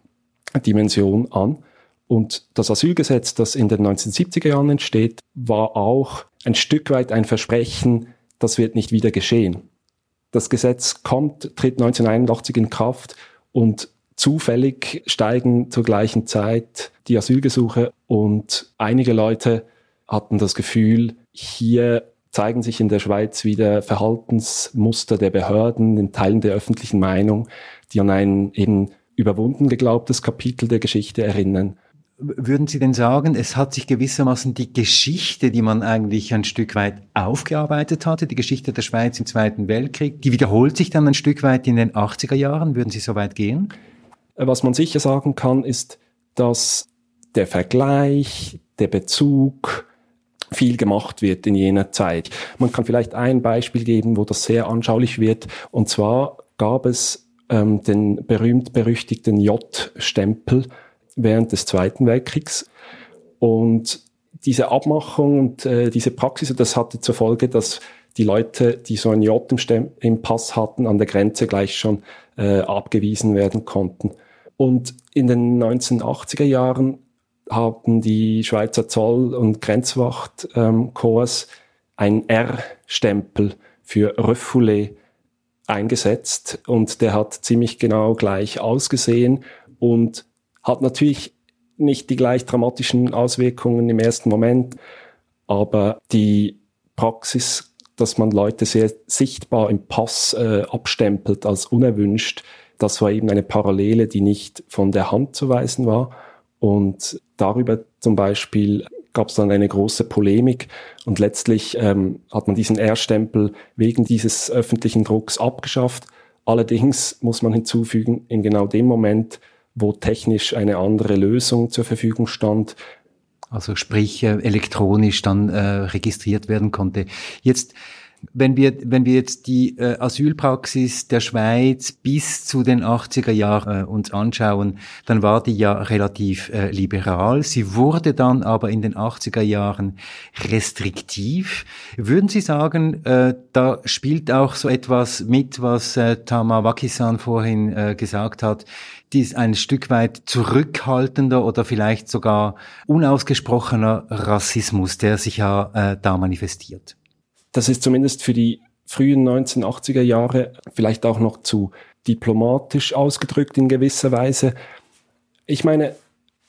Dimension an. Und das Asylgesetz, das in den 1970er Jahren entsteht, war auch ein Stück weit ein Versprechen, das wird nicht wieder geschehen. Das Gesetz kommt, tritt 1981 in Kraft und Zufällig steigen zur gleichen Zeit die Asylgesuche und einige Leute hatten das Gefühl, hier zeigen sich in der Schweiz wieder Verhaltensmuster der Behörden in Teilen der öffentlichen Meinung, die an ein eben überwunden geglaubtes Kapitel der Geschichte erinnern. Würden Sie denn sagen, es hat sich gewissermaßen die Geschichte, die man eigentlich ein Stück weit aufgearbeitet hatte, die Geschichte der Schweiz im Zweiten Weltkrieg, die wiederholt sich dann ein Stück weit in den 80er Jahren? Würden Sie so weit gehen? Äh, was man sicher sagen kann, ist, dass der Vergleich, der Bezug viel gemacht wird in jener Zeit. Man kann vielleicht ein Beispiel geben, wo das sehr anschaulich wird. Und zwar gab es ähm, den berühmt-berüchtigten J-Stempel während des Zweiten Weltkriegs. Und diese Abmachung und äh, diese Praxis, das hatte zur Folge, dass die Leute, die so ein J im, im Pass hatten, an der Grenze gleich schon äh, abgewiesen werden konnten. Und in den 1980er Jahren haben die Schweizer Zoll- und Grenzwachtkorps ähm, ein R-Stempel für Refoulé eingesetzt. Und der hat ziemlich genau gleich ausgesehen und hat natürlich nicht die gleich dramatischen Auswirkungen im ersten Moment, aber die Praxis, dass man Leute sehr sichtbar im Pass äh, abstempelt als unerwünscht, das war eben eine Parallele, die nicht von der Hand zu weisen war. Und darüber zum Beispiel gab es dann eine große Polemik und letztlich ähm, hat man diesen R-Stempel wegen dieses öffentlichen Drucks abgeschafft. Allerdings muss man hinzufügen, in genau dem Moment, wo technisch eine andere Lösung zur Verfügung stand, also sprich äh, elektronisch dann äh, registriert werden konnte. Jetzt wenn wir, wenn wir jetzt die äh, Asylpraxis der Schweiz bis zu den 80er Jahren äh, uns anschauen, dann war die ja relativ äh, liberal. Sie wurde dann aber in den 80er Jahren restriktiv. Würden Sie sagen, äh, da spielt auch so etwas mit, was äh, Tama Wakisan vorhin äh, gesagt hat, die ist ein Stück weit zurückhaltender oder vielleicht sogar unausgesprochener Rassismus, der sich ja äh, da manifestiert? Das ist zumindest für die frühen 1980er Jahre vielleicht auch noch zu diplomatisch ausgedrückt in gewisser Weise. Ich meine,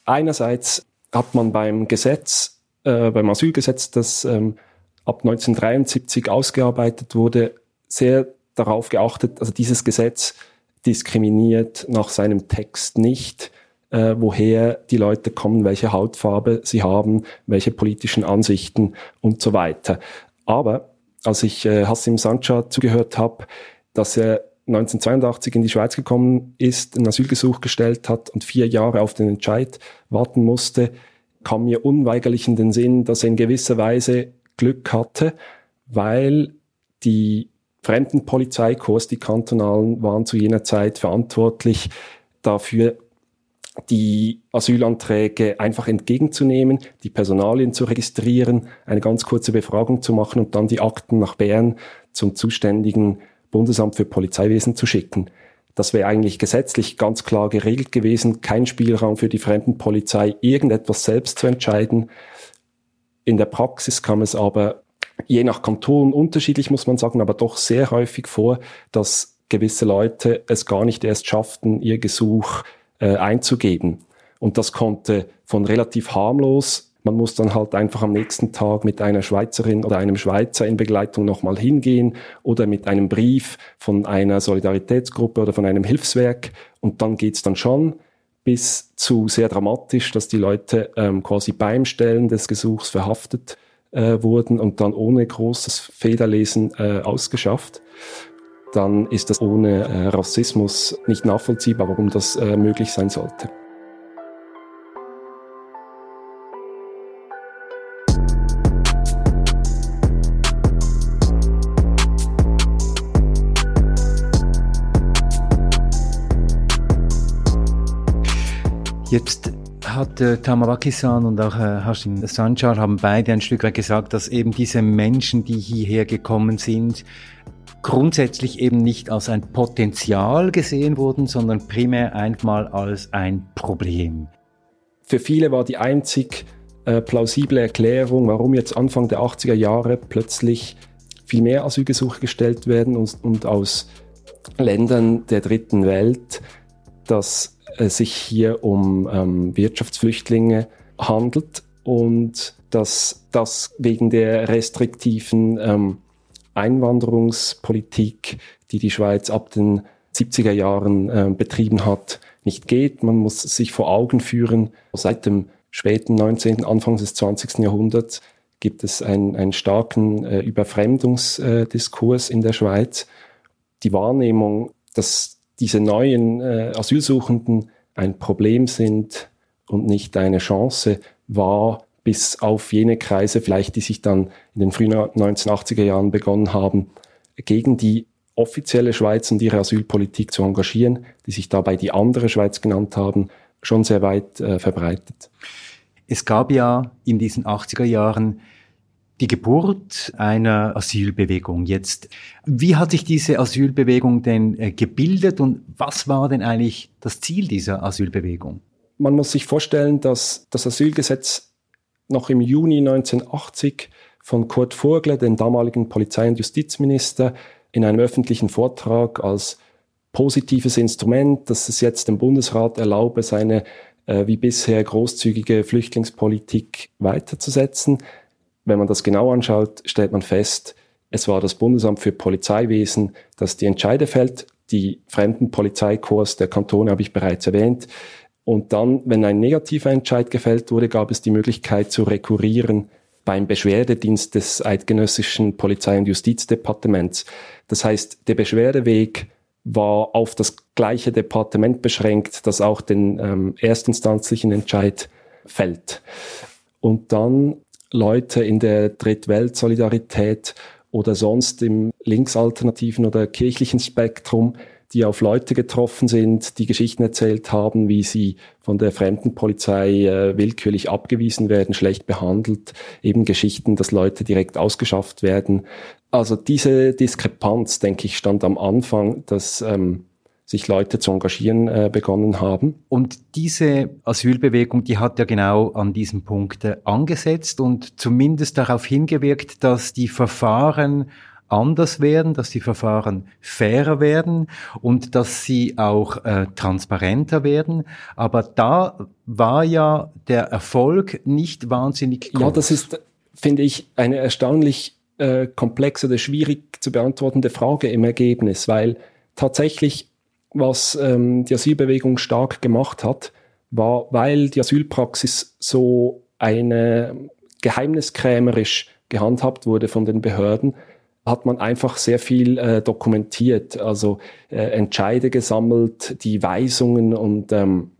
einerseits hat man beim Gesetz, äh, beim Asylgesetz, das ähm, ab 1973 ausgearbeitet wurde, sehr darauf geachtet, also dieses Gesetz diskriminiert nach seinem Text nicht, äh, woher die Leute kommen, welche Hautfarbe sie haben, welche politischen Ansichten und so weiter. Aber als ich äh, Hassim Sancha zugehört habe, dass er 1982 in die Schweiz gekommen ist, ein Asylgesuch gestellt hat und vier Jahre auf den Entscheid warten musste, kam mir unweigerlich in den Sinn, dass er in gewisser Weise Glück hatte, weil die Fremdenpolizeikurs, die kantonalen, waren zu jener Zeit verantwortlich dafür, die Asylanträge einfach entgegenzunehmen, die Personalien zu registrieren, eine ganz kurze Befragung zu machen und dann die Akten nach Bern zum zuständigen Bundesamt für Polizeiwesen zu schicken. Das wäre eigentlich gesetzlich ganz klar geregelt gewesen, kein Spielraum für die Fremdenpolizei, irgendetwas selbst zu entscheiden. In der Praxis kam es aber je nach Kanton unterschiedlich, muss man sagen, aber doch sehr häufig vor, dass gewisse Leute es gar nicht erst schafften, ihr Gesuch äh, einzugeben. Und das konnte von relativ harmlos man muss dann halt einfach am nächsten Tag mit einer Schweizerin oder einem Schweizer in Begleitung nochmal hingehen oder mit einem Brief von einer Solidaritätsgruppe oder von einem Hilfswerk. Und dann geht's dann schon bis zu sehr dramatisch, dass die Leute ähm, quasi beim Stellen des Gesuchs verhaftet äh, wurden und dann ohne großes Federlesen äh, ausgeschafft. Dann ist das ohne äh, Rassismus nicht nachvollziehbar, warum das äh, möglich sein sollte. Jetzt hat äh, Tamawaki-san und auch äh, Hashim Sanchar haben beide ein Stück weit gesagt, dass eben diese Menschen, die hierher gekommen sind, grundsätzlich eben nicht als ein Potenzial gesehen wurden, sondern primär einmal als ein Problem. Für viele war die einzig äh, plausible Erklärung, warum jetzt Anfang der 80er Jahre plötzlich viel mehr Asylgesuche gestellt werden und, und aus Ländern der dritten Welt, dass es äh, sich hier um ähm, Wirtschaftsflüchtlinge handelt und dass das wegen der restriktiven ähm, Einwanderungspolitik, die die Schweiz ab den 70er Jahren äh, betrieben hat, nicht geht. Man muss sich vor Augen führen, seit dem späten 19., Anfang des 20. Jahrhunderts gibt es einen, einen starken äh, Überfremdungsdiskurs in der Schweiz. Die Wahrnehmung, dass diese neuen äh, Asylsuchenden ein Problem sind und nicht eine Chance, war bis auf jene Kreise vielleicht, die sich dann in den frühen 1980er Jahren begonnen haben, gegen die offizielle Schweiz und ihre Asylpolitik zu engagieren, die sich dabei die andere Schweiz genannt haben, schon sehr weit äh, verbreitet. Es gab ja in diesen 80er Jahren die Geburt einer Asylbewegung. Jetzt, wie hat sich diese Asylbewegung denn äh, gebildet und was war denn eigentlich das Ziel dieser Asylbewegung? Man muss sich vorstellen, dass das Asylgesetz noch im Juni 1980 von Kurt Vogler, dem damaligen Polizei- und Justizminister, in einem öffentlichen Vortrag als positives Instrument, dass es jetzt dem Bundesrat erlaube, seine äh, wie bisher großzügige Flüchtlingspolitik weiterzusetzen, wenn man das genau anschaut, stellt man fest, es war das Bundesamt für Polizeiwesen, das die Entscheide fällt. Die Fremdenpolizeikurs der Kantone habe ich bereits erwähnt. Und dann, wenn ein negativer Entscheid gefällt wurde, gab es die Möglichkeit zu rekurrieren beim Beschwerdedienst des eidgenössischen Polizei- und Justizdepartements. Das heißt, der Beschwerdeweg war auf das gleiche Departement beschränkt, das auch den ähm, erstinstanzlichen Entscheid fällt. Und dann Leute in der Drittwelt-Solidarität oder sonst im linksalternativen oder kirchlichen Spektrum, die auf Leute getroffen sind, die Geschichten erzählt haben, wie sie von der Fremdenpolizei äh, willkürlich abgewiesen werden, schlecht behandelt, eben Geschichten, dass Leute direkt ausgeschafft werden. Also diese Diskrepanz, denke ich, stand am Anfang, dass ähm, sich Leute zu engagieren äh, begonnen haben. Und diese Asylbewegung, die hat ja genau an diesem Punkt äh, angesetzt und zumindest darauf hingewirkt, dass die Verfahren anders werden, dass die Verfahren fairer werden und dass sie auch äh, transparenter werden. Aber da war ja der Erfolg nicht wahnsinnig groß. Ja, das ist, finde ich, eine erstaunlich äh, komplexe oder schwierig zu beantwortende Frage im Ergebnis, weil tatsächlich, was ähm, die Asylbewegung stark gemacht hat, war, weil die Asylpraxis so eine geheimniskrämerisch gehandhabt wurde von den Behörden, hat man einfach sehr viel äh, dokumentiert, also äh, Entscheide gesammelt, die Weisungen und ähm,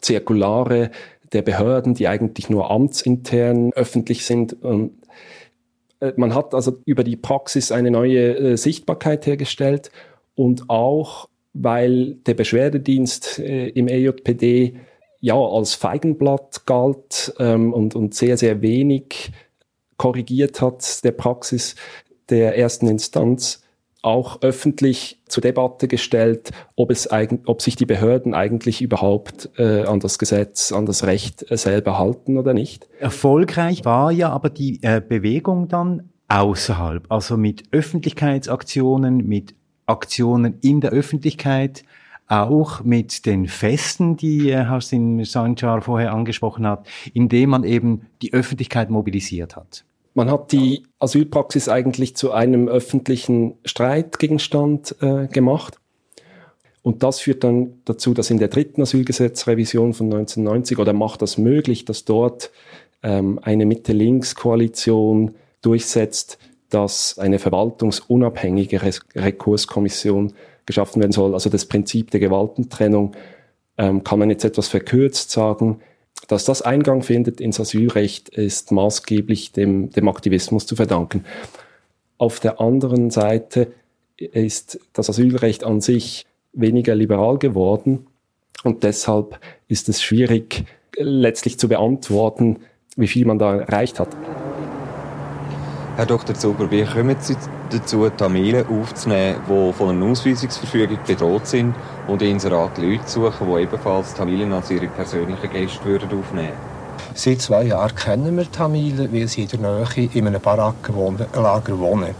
Zirkulare der Behörden, die eigentlich nur amtsintern öffentlich sind. Und äh, man hat also über die Praxis eine neue äh, Sichtbarkeit hergestellt und auch, weil der Beschwerdedienst äh, im EJPD ja als Feigenblatt galt ähm, und, und sehr, sehr wenig korrigiert hat der Praxis der ersten Instanz, auch öffentlich zur Debatte gestellt, ob, es ob sich die Behörden eigentlich überhaupt äh, an das Gesetz, an das Recht äh, selber halten oder nicht. Erfolgreich war ja aber die äh, Bewegung dann außerhalb, also mit Öffentlichkeitsaktionen, mit Aktionen in der Öffentlichkeit, auch mit den Festen, die äh, Hausin Sanchar vorher angesprochen hat, indem man eben die Öffentlichkeit mobilisiert hat. Man hat die Asylpraxis eigentlich zu einem öffentlichen Streitgegenstand äh, gemacht. Und das führt dann dazu, dass in der dritten Asylgesetzrevision von 1990 oder macht das möglich, dass dort ähm, eine Mitte-Links-Koalition durchsetzt, dass eine verwaltungsunabhängige Rekurskommission geschaffen werden soll. Also das Prinzip der Gewaltentrennung ähm, kann man jetzt etwas verkürzt sagen, dass das Eingang findet ins Asylrecht, ist maßgeblich dem, dem Aktivismus zu verdanken. Auf der anderen Seite ist das Asylrecht an sich weniger liberal geworden und deshalb ist es schwierig letztlich zu beantworten, wie viel man da erreicht hat. Herr Dr. Zuber, wie kommen Sie dazu, Tamilen aufzunehmen, die von einer Ausweisungsverfügung bedroht sind und in Inserat Leute suchen, die ebenfalls Tamilen als ihre persönlichen Gäste würden aufnehmen würden? Seit zwei Jahren kennen wir Tamilen, weil sie in der Nähe in einem Barackenlager wohnen.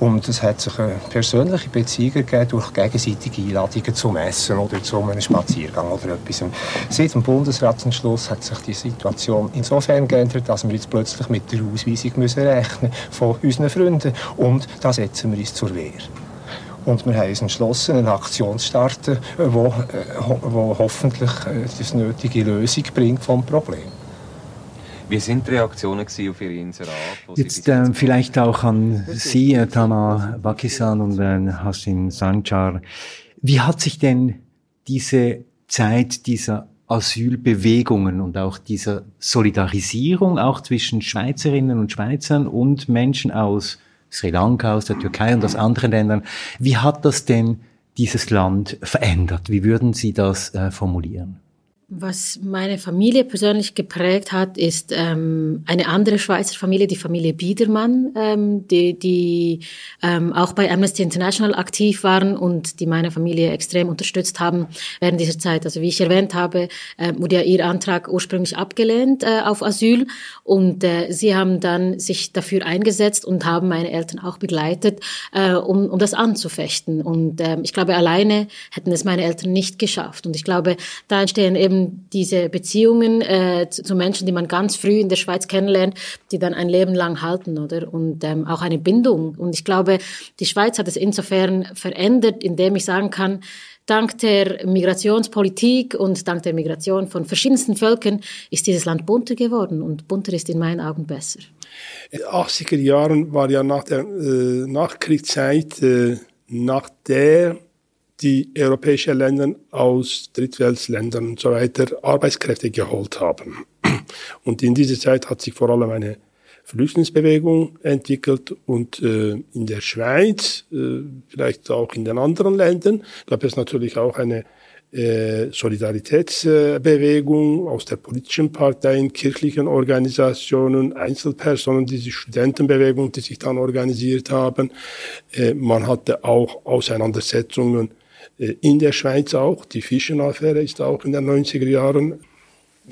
Und es hat sich eine persönliche Beziehung gegeben durch gegenseitige Einladungen zum Essen oder zu einem Spaziergang oder etwas. Seit dem Bundesratsentschluss hat sich die Situation insofern geändert, dass wir jetzt plötzlich mit der Ausweisung müssen rechnen von unseren Freunden. Und da setzen wir uns zur Wehr. Und wir haben uns entschlossen, eine Aktion zu starten, die äh, hoffentlich äh, die nötige Lösung bringt vom Problem. Wie sind die Reaktionen auf Ihre Inserat? Jetzt äh, vielleicht auch an Sie, äh, Tama Wakisan und äh, Hassin Sanchar. Wie hat sich denn diese Zeit dieser Asylbewegungen und auch dieser Solidarisierung auch zwischen Schweizerinnen und Schweizern und Menschen aus Sri Lanka, aus der Türkei und aus anderen Ländern, wie hat das denn dieses Land verändert? Wie würden Sie das äh, formulieren? Was meine Familie persönlich geprägt hat, ist ähm, eine andere Schweizer Familie, die Familie Biedermann, ähm, die, die ähm, auch bei Amnesty International aktiv waren und die meine Familie extrem unterstützt haben während dieser Zeit. Also wie ich erwähnt habe, äh, wurde ja ihr Antrag ursprünglich abgelehnt äh, auf Asyl und äh, sie haben dann sich dafür eingesetzt und haben meine Eltern auch begleitet, äh, um, um das anzufechten. Und äh, ich glaube, alleine hätten es meine Eltern nicht geschafft. Und ich glaube, da entstehen eben diese Beziehungen äh, zu, zu, Menschen, die man ganz früh in der Schweiz kennenlernt, die dann ein Leben lang halten, oder? Und ähm, auch eine Bindung. Und ich glaube, die Schweiz hat es insofern verändert, indem ich sagen kann, dank der Migrationspolitik und dank der Migration von verschiedensten Völkern ist dieses Land bunter geworden und bunter ist in meinen Augen besser. In den 80er Jahren war ja nach der äh, Nachkriegszeit, äh, nach der die europäischen Länder aus Drittweltländern und so weiter Arbeitskräfte geholt haben. Und in dieser Zeit hat sich vor allem eine Flüchtlingsbewegung entwickelt und äh, in der Schweiz, äh, vielleicht auch in den anderen Ländern, gab es natürlich auch eine äh, Solidaritätsbewegung aus der politischen Parteien, kirchlichen Organisationen, Einzelpersonen, diese Studentenbewegung, die sich dann organisiert haben. Äh, man hatte auch Auseinandersetzungen in der Schweiz auch. Die Fischen-Affäre ist auch in den 90er Jahren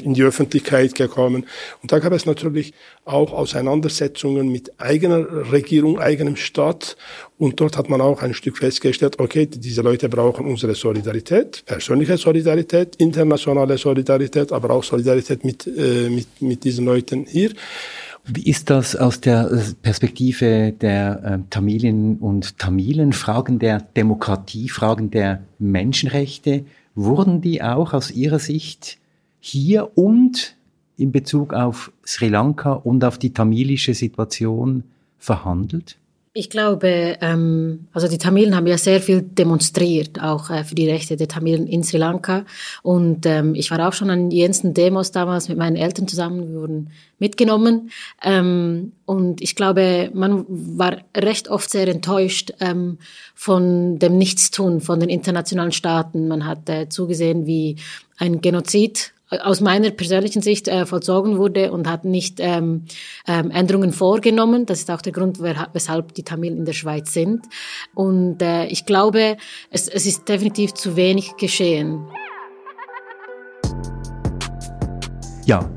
in die Öffentlichkeit gekommen. Und da gab es natürlich auch Auseinandersetzungen mit eigener Regierung, eigenem Staat. Und dort hat man auch ein Stück festgestellt, okay, diese Leute brauchen unsere Solidarität, persönliche Solidarität, internationale Solidarität, aber auch Solidarität mit, äh, mit, mit diesen Leuten hier. Wie ist das aus der Perspektive der äh, Tamilinnen und Tamilen? Fragen der Demokratie, Fragen der Menschenrechte, wurden die auch aus Ihrer Sicht hier und in Bezug auf Sri Lanka und auf die tamilische Situation verhandelt? Ich glaube, ähm, also die Tamilen haben ja sehr viel demonstriert, auch äh, für die Rechte der Tamilen in Sri Lanka. Und ähm, ich war auch schon an jensten Demos damals mit meinen Eltern zusammen, wir wurden mitgenommen. Ähm, und ich glaube, man war recht oft sehr enttäuscht ähm, von dem Nichtstun von den internationalen Staaten. Man hat äh, zugesehen, wie ein Genozid aus meiner persönlichen Sicht äh, vollzogen wurde und hat nicht ähm, ähm, Änderungen vorgenommen. Das ist auch der Grund, weshalb die Tamilen in der Schweiz sind. Und äh, ich glaube, es, es ist definitiv zu wenig geschehen. Ja,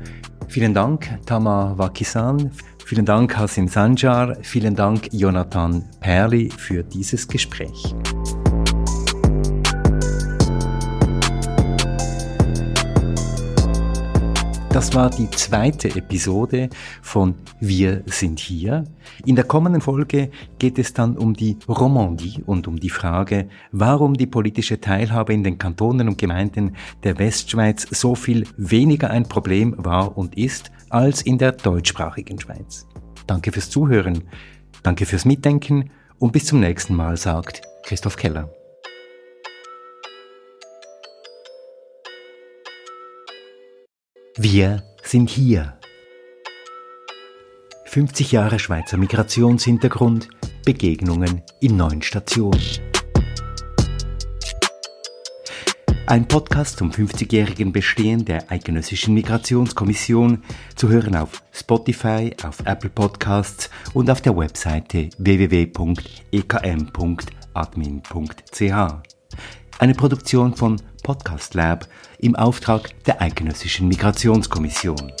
vielen Dank, Tama Wakisan. Vielen Dank, Hasim Sanjar. Vielen Dank, Jonathan Perli, für dieses Gespräch. Das war die zweite Episode von Wir sind hier. In der kommenden Folge geht es dann um die Romandie und um die Frage, warum die politische Teilhabe in den Kantonen und Gemeinden der Westschweiz so viel weniger ein Problem war und ist als in der deutschsprachigen Schweiz. Danke fürs Zuhören, danke fürs Mitdenken und bis zum nächsten Mal, sagt Christoph Keller. Wir sind hier. 50 Jahre Schweizer Migrationshintergrund, Begegnungen in neun Stationen. Ein Podcast zum 50-jährigen Bestehen der Eidgenössischen Migrationskommission zu hören auf Spotify, auf Apple Podcasts und auf der Webseite www.ekm.admin.ch. Eine Produktion von Podcast Lab im Auftrag der Eidgenössischen Migrationskommission.